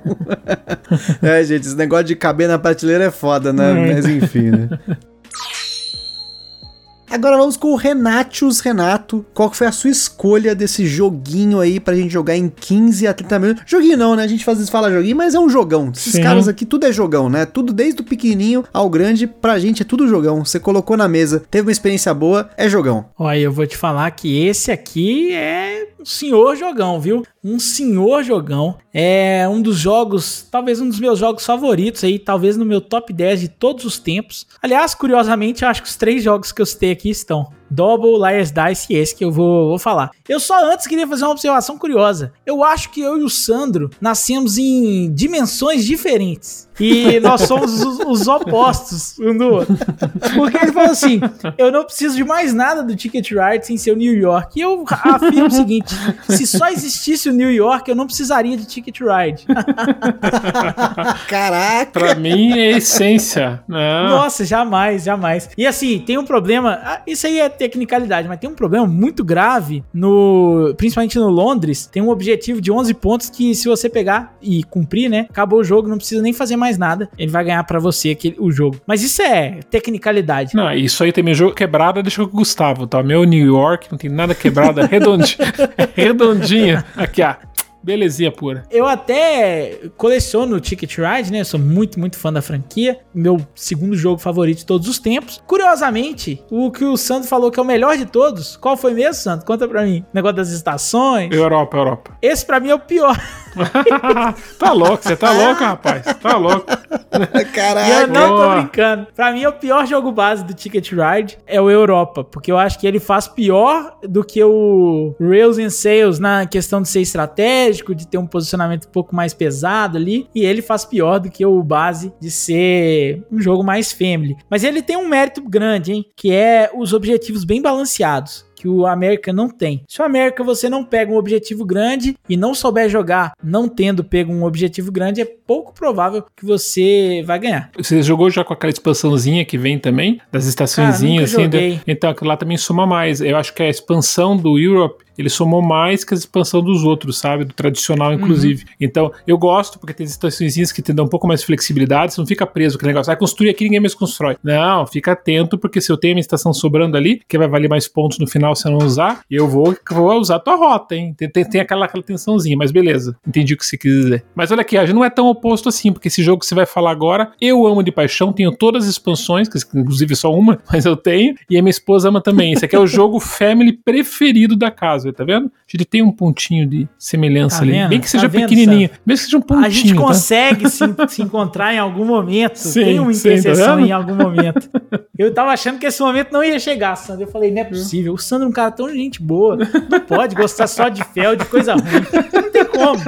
é, gente, esse negócio de caber na prateleira é foda, né? Uhum. Mas enfim, né? Yeah. Agora vamos com o Renatius Renato. Qual foi a sua escolha desse joguinho aí pra gente jogar em 15 a 30 minutos? Joguinho não, né? A gente às vezes fala joguinho, mas é um jogão. Esses Sim. caras aqui, tudo é jogão, né? Tudo desde o pequenininho ao grande, pra gente é tudo jogão. Você colocou na mesa, teve uma experiência boa, é jogão. Olha, eu vou te falar que esse aqui é um senhor jogão, viu? Um senhor jogão. É um dos jogos, talvez um dos meus jogos favoritos aí, talvez no meu top 10 de todos os tempos. Aliás, curiosamente, eu acho que os três jogos que eu citei aqui estão. Double, Liar's Dice e esse que eu vou, vou falar. Eu só antes queria fazer uma observação curiosa. Eu acho que eu e o Sandro nascemos em dimensões diferentes. E nós somos os, os opostos um do outro. Porque ele falou assim: eu não preciso de mais nada do Ticket Ride sem ser o New York. E eu afirmo o seguinte: se só existisse o New York, eu não precisaria de Ticket Ride. Caraca! Pra mim é essência. Não. Nossa, jamais, jamais. E assim, tem um problema. Ah, isso aí é tecnicalidade, mas tem um problema muito grave no, principalmente no Londres, tem um objetivo de 11 pontos que se você pegar e cumprir, né, acabou o jogo, não precisa nem fazer mais nada, ele vai ganhar para você aquele, o jogo. Mas isso é tecnicalidade. Não, isso aí tem meu jogo quebrado, deixa com o Gustavo, tá? Meu New York não tem nada quebrado, é redondinho, redondinho. Aqui, ó. Belezinha pura. Eu até coleciono o Ticket Ride, né? Eu sou muito, muito fã da franquia. Meu segundo jogo favorito de todos os tempos. Curiosamente, o que o Santo falou que é o melhor de todos, qual foi mesmo, Santo? Conta pra mim. negócio das estações. Europa, Europa. Esse pra mim é o pior. tá louco, você tá louco, rapaz. Tá louco. Caraca. E eu não tô brincando. Pra mim, é o pior jogo base do Ticket Ride é o Europa, porque eu acho que ele faz pior do que o Rails and Sales na questão de ser estratégico estratégico, de ter um posicionamento um pouco mais pesado ali, e ele faz pior do que o base de ser um jogo mais family. Mas ele tem um mérito grande, hein? Que é os objetivos bem balanceados que o América não tem. Se o América você não pega um objetivo grande e não souber jogar não tendo pego um objetivo grande, é pouco provável que você vai ganhar. Você jogou já com aquela expansãozinha que vem também? Das estaçõezinhas, assim? Então aquilo lá também soma mais. Eu acho que a expansão do Europe ele somou mais que a expansão dos outros, sabe? Do tradicional, inclusive. Então, eu gosto, porque tem estaçõezinhas que te dão um pouco mais de flexibilidade, você não fica preso com o negócio. Vai construir aqui, ninguém mais constrói. Não, fica atento, porque se eu tenho uma estação sobrando ali, que vai valer mais pontos no final se eu não usar, eu vou, vou usar a tua rota, hein? Tem, tem, tem aquela, aquela tensãozinha, mas beleza. Entendi o que você quis dizer. Mas olha aqui, a gente não é tão oposto assim, porque esse jogo que você vai falar agora, eu amo de paixão, tenho todas as expansões, que inclusive só uma, mas eu tenho, e a minha esposa ama também. Esse aqui é o jogo family preferido da casa, tá vendo? A gente tem um pontinho de semelhança Tá ali. vendo? Bem que Tá seja vendo, pequenininho. Mesmo que seja um pontinho. A gente tá? consegue se, se encontrar em algum momento. Sim, tem uma sim, tá interseção vendo? em algum momento. Eu tava achando que esse momento não ia chegar, Sandro. Eu falei, não é possível. O Sandro é um cara tão gente boa. Não pode gostar só de fel, de coisa ruim. Não tem como.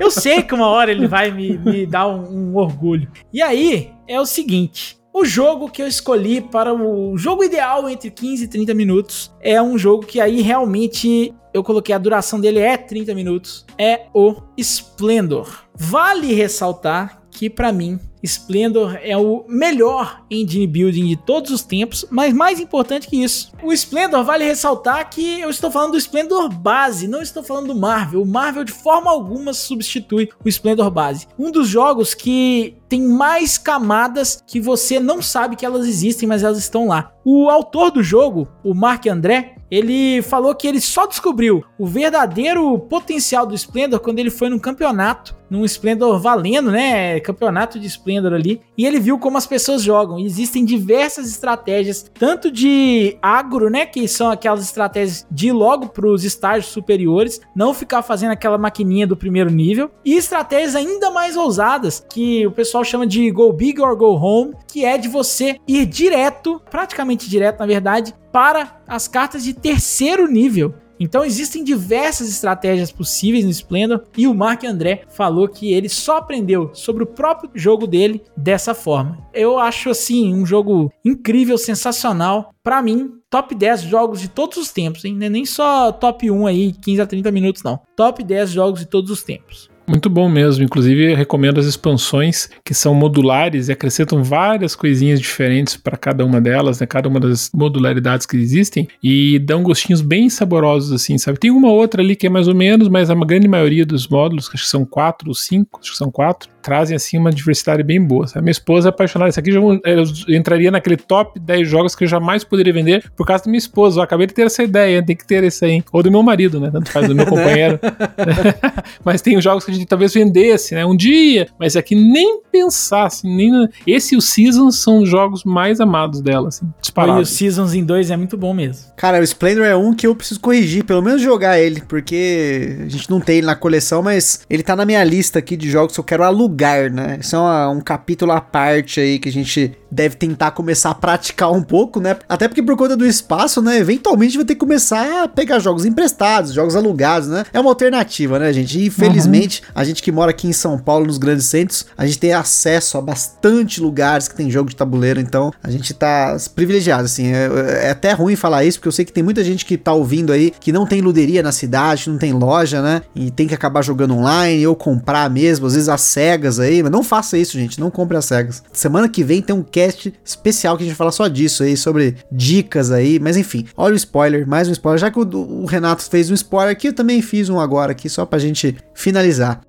Eu sei que uma hora ele vai me, me dar um, um orgulho. E aí, é o seguinte. O jogo que eu escolhi para o jogo ideal entre 15 e 30 minutos é um jogo que aí realmente eu coloquei a duração dele é 30 minutos. É o Splendor. Vale ressaltar que para mim Splendor é o melhor engine building de todos os tempos, mas mais importante que isso, o Splendor vale ressaltar que eu estou falando do Splendor base, não estou falando do Marvel. O Marvel de forma alguma substitui o Splendor base. Um dos jogos que tem mais camadas que você não sabe que elas existem, mas elas estão lá. O autor do jogo, o Mark André, ele falou que ele só descobriu o verdadeiro potencial do Splendor quando ele foi num campeonato, num Splendor valendo, né? Campeonato de Splendor ali. E ele viu como as pessoas jogam. E existem diversas estratégias, tanto de agro, né? Que são aquelas estratégias de ir logo para os estágios superiores, não ficar fazendo aquela maquininha do primeiro nível. E estratégias ainda mais ousadas, que o pessoal chama de Go Big or Go Home, que é de você ir direto, praticamente direto, na verdade, para as cartas de terceiro nível. Então existem diversas estratégias possíveis no Splendor e o Mark André falou que ele só aprendeu sobre o próprio jogo dele dessa forma. Eu acho assim um jogo incrível, sensacional. Para mim, top 10 jogos de todos os tempos, hein? É nem só top 1 aí, 15 a 30 minutos não. Top 10 jogos de todos os tempos. Muito bom mesmo. Inclusive, recomendo as expansões que são modulares e acrescentam várias coisinhas diferentes para cada uma delas, né? Cada uma das modularidades que existem e dão gostinhos bem saborosos, assim, sabe? Tem uma outra ali que é mais ou menos, mas a grande maioria dos módulos, que acho que são quatro ou cinco, acho que são quatro, trazem assim uma diversidade bem boa. Sabe? Minha esposa é apaixonada. Isso aqui já, eu entraria naquele top 10 jogos que eu jamais poderia vender por causa da minha esposa. Eu acabei de ter essa ideia, tem que ter esse aí. Ou do meu marido, né? Tanto faz do meu companheiro. Mas tem os jogos que a gente talvez vendesse, né? Um dia, mas aqui nem pensar, assim, nem. na- Esse e o Seasons são os jogos mais amados dela, assim, E o. Seasons em 2 é muito bom mesmo. Cara, o Splendor é um que eu preciso corrigir, pelo menos jogar ele, porque a gente não tem ele na coleção, mas ele tá na minha lista aqui de jogos que eu quero alugar, né? Isso é uma- um capítulo à parte aí que a gente deve tentar começar a praticar um pouco, né? Até porque por conta do espaço, né? Eventualmente vai ter que começar a pegar jogos emprestados, jogos alugados, né? É uma alternativa, né, gente? E, infelizmente, a gente que mora aqui em São Paulo, nos grandes centros, a gente tem acesso a bastante lugares que tem jogo de tabuleiro, então a gente tá privilegiado, assim. É, é até ruim falar isso, porque eu sei que tem muita gente que tá ouvindo aí que não tem luderia na cidade, não tem loja, né? E tem que acabar jogando online ou comprar mesmo, às vezes as cegas aí, mas não faça isso, gente, não compre as cegas. Semana que vem tem um cast especial que a gente vai falar só disso aí, sobre dicas aí, mas enfim, olha o spoiler, mais um spoiler, já que o, o Renato fez um spoiler aqui, eu também fiz um agora aqui, só pra gente finalizar.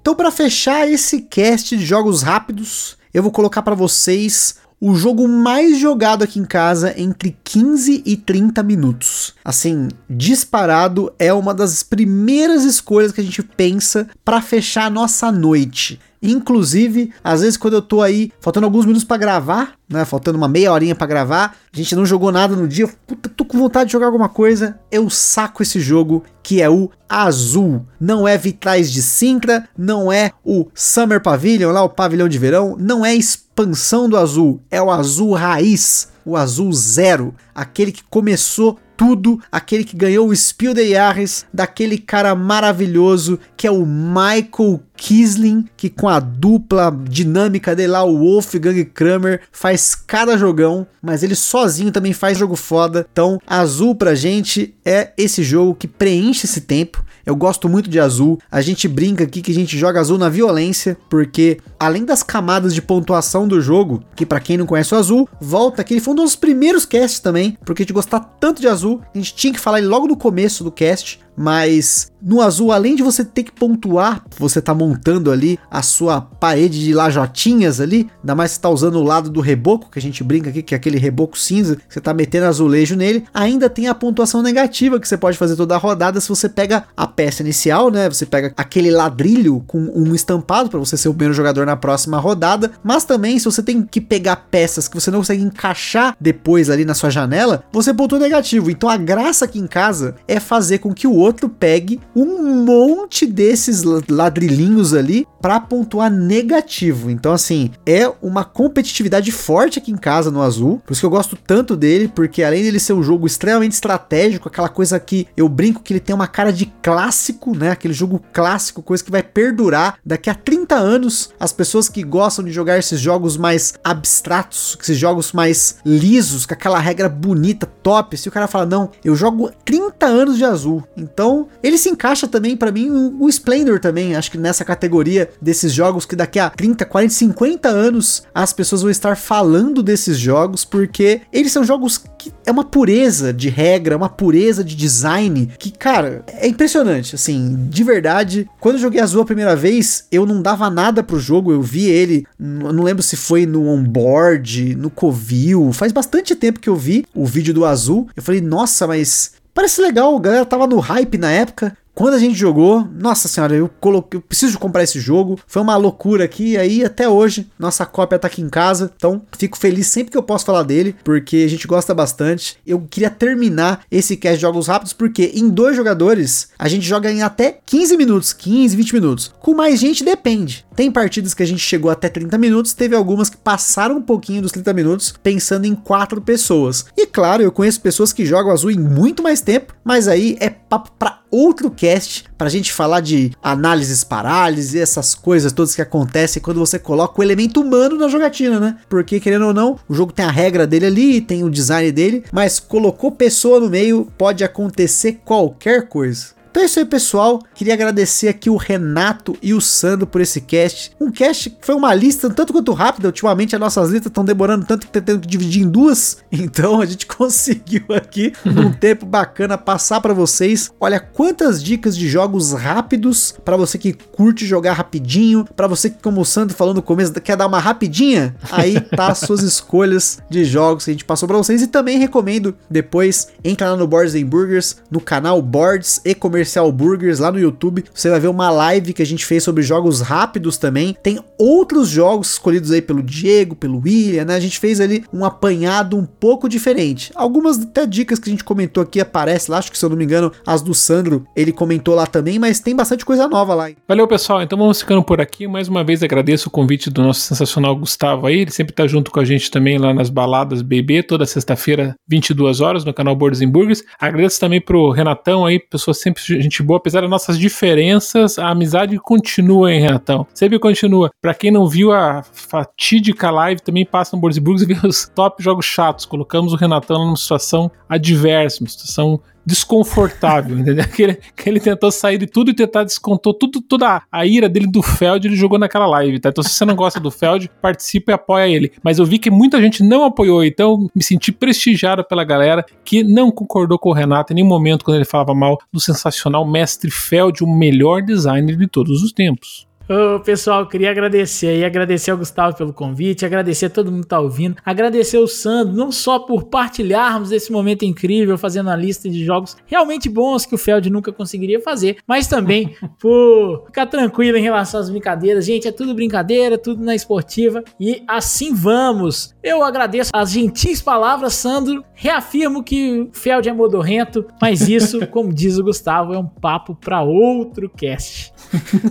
Então, para fechar esse cast de jogos rápidos, eu vou colocar para vocês o jogo mais jogado aqui em casa entre 15 e 30 minutos. Assim, disparado é uma das primeiras escolhas que a gente pensa para fechar a nossa noite. Inclusive, às vezes quando eu tô aí, faltando alguns minutos para gravar, né, faltando uma meia horinha para gravar, a gente não jogou nada no dia, puta, tô com vontade de jogar alguma coisa, eu saco esse jogo que é o Azul. Não é Vitrais de Sintra, não é o Summer Pavilion, lá o pavilhão de verão, não é expansão do Azul, é o Azul Raiz, o Azul Zero, aquele que começou tudo, aquele que ganhou o Spiel des Jahres, daquele cara maravilhoso que é o Michael Kisling, que com a dupla dinâmica dele lá, o Wolfgang Kramer, faz cada jogão, mas ele sozinho também faz jogo foda. Então, Azul pra gente é esse jogo que preenche esse tempo. Eu gosto muito de azul. A gente brinca aqui que a gente joga azul na violência, porque além das camadas de pontuação do jogo, que para quem não conhece o azul, volta que ele foi um dos primeiros casts também, porque a gente gostar tanto de azul, a gente tinha que falar ele logo no começo do cast, mas no azul, além de você ter que pontuar, você tá montando ali a sua parede de lajotinhas ali, ainda mais se tá usando o lado do reboco, que a gente brinca aqui, que é aquele reboco cinza, você tá metendo azulejo nele, ainda tem a pontuação negativa que você pode fazer toda a rodada se você pega a peça inicial, né? Você pega aquele ladrilho com um estampado para você ser o primeiro jogador na próxima rodada, mas também se você tem que pegar peças que você não consegue encaixar depois ali na sua janela, você pontua negativo. Então a graça aqui em casa é fazer com que o outro pegue um monte desses ladrilhinhos ali para pontuar negativo. Então, assim, é uma competitividade forte aqui em casa no azul. Por isso que eu gosto tanto dele, porque além dele ser um jogo extremamente estratégico, aquela coisa que eu brinco que ele tem uma cara de clássico, né? Aquele jogo clássico, coisa que vai perdurar daqui a 30 anos. As pessoas que gostam de jogar esses jogos mais abstratos, esses jogos mais lisos, com aquela regra bonita, top. Se o cara fala, não, eu jogo 30 anos de azul. Então, ele se encaixa também para mim o Splendor também, acho que nessa categoria desses jogos que daqui a 30, 40, 50 anos as pessoas vão estar falando desses jogos porque eles são jogos que é uma pureza de regra, uma pureza de design que, cara, é impressionante, assim, de verdade. Quando eu joguei Azul a primeira vez, eu não dava nada pro jogo, eu vi ele, não lembro se foi no onboard, no Covil, faz bastante tempo que eu vi o vídeo do Azul. Eu falei, nossa, mas Parece legal, a galera tava no hype na época. Quando a gente jogou, nossa senhora, eu coloquei, eu preciso comprar esse jogo. Foi uma loucura aqui, aí até hoje nossa cópia tá aqui em casa. Então, fico feliz sempre que eu posso falar dele, porque a gente gosta bastante. Eu queria terminar esse cast de jogos rápidos porque em dois jogadores a gente joga em até 15 minutos, 15, 20 minutos. Com mais gente depende. Tem partidas que a gente chegou até 30 minutos, teve algumas que passaram um pouquinho dos 30 minutos, pensando em quatro pessoas. E claro, eu conheço pessoas que jogam azul em muito mais tempo, mas aí é papo para outro cast para a gente falar de análises parálise, essas coisas todas que acontecem quando você coloca o elemento humano na jogatina, né? Porque querendo ou não, o jogo tem a regra dele ali, tem o design dele, mas colocou pessoa no meio, pode acontecer qualquer coisa. Então é isso aí, pessoal. Queria agradecer aqui o Renato e o Sandro por esse cast. Um cast que foi uma lista tanto quanto rápida. Ultimamente as nossas listas estão demorando tanto que tá tendo que dividir em duas. Então a gente conseguiu aqui, num tempo bacana, passar para vocês. Olha quantas dicas de jogos rápidos para você que curte jogar rapidinho, para você que, como o Sandro falou no começo, quer dar uma rapidinha. Aí tá as suas escolhas de jogos que a gente passou para vocês. E também recomendo depois entra lá no Boards and Burgers, no canal Boards e Comercial Comercial Burgers lá no YouTube. Você vai ver uma live que a gente fez sobre jogos rápidos também. Tem outros jogos escolhidos aí pelo Diego, pelo William, né? A gente fez ali um apanhado um pouco diferente. Algumas até dicas que a gente comentou aqui aparecem lá, acho que se eu não me engano, as do Sandro, ele comentou lá também, mas tem bastante coisa nova lá. Valeu, pessoal. Então vamos ficando por aqui. Mais uma vez agradeço o convite do nosso sensacional Gustavo aí. Ele sempre tá junto com a gente também lá nas baladas BB, toda sexta-feira, 22 horas, no canal Boards Burgers. Agradeço também pro Renatão aí, pessoa sempre gente boa, apesar das nossas diferenças, a amizade continua, hein, Renatão? Sempre continua. Pra quem não viu a fatídica live, também passa no Borsburgs e vê os top jogos chatos. Colocamos o Renatão numa situação adversa, uma situação desconfortável, entendeu? Que ele, que ele tentou sair de tudo e tentar descontou tudo, toda a ira dele do Feld, ele jogou naquela live, tá? Então se você não gosta do Feld, participe e apoia ele. Mas eu vi que muita gente não apoiou, então me senti prestigiado pela galera que não concordou com o Renato em nenhum momento quando ele falava mal do sensacional mestre Feld, o melhor designer de todos os tempos. Ô, pessoal, queria agradecer e agradecer ao Gustavo pelo convite, agradecer a todo mundo que tá ouvindo, agradecer ao Sandro, não só por partilharmos esse momento incrível, fazendo a lista de jogos realmente bons que o Feld nunca conseguiria fazer, mas também por ficar tranquilo em relação às brincadeiras. Gente, é tudo brincadeira, tudo na esportiva e assim vamos. Eu agradeço as gentis palavras, Sandro, reafirmo que o Feld é modorrento, mas isso, como diz o Gustavo, é um papo para outro cast.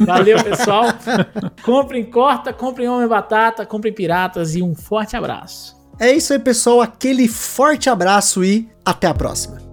Valeu, pessoal. comprem corta, comprem homem batata, comprem piratas e um forte abraço. É isso aí, pessoal. Aquele forte abraço e até a próxima.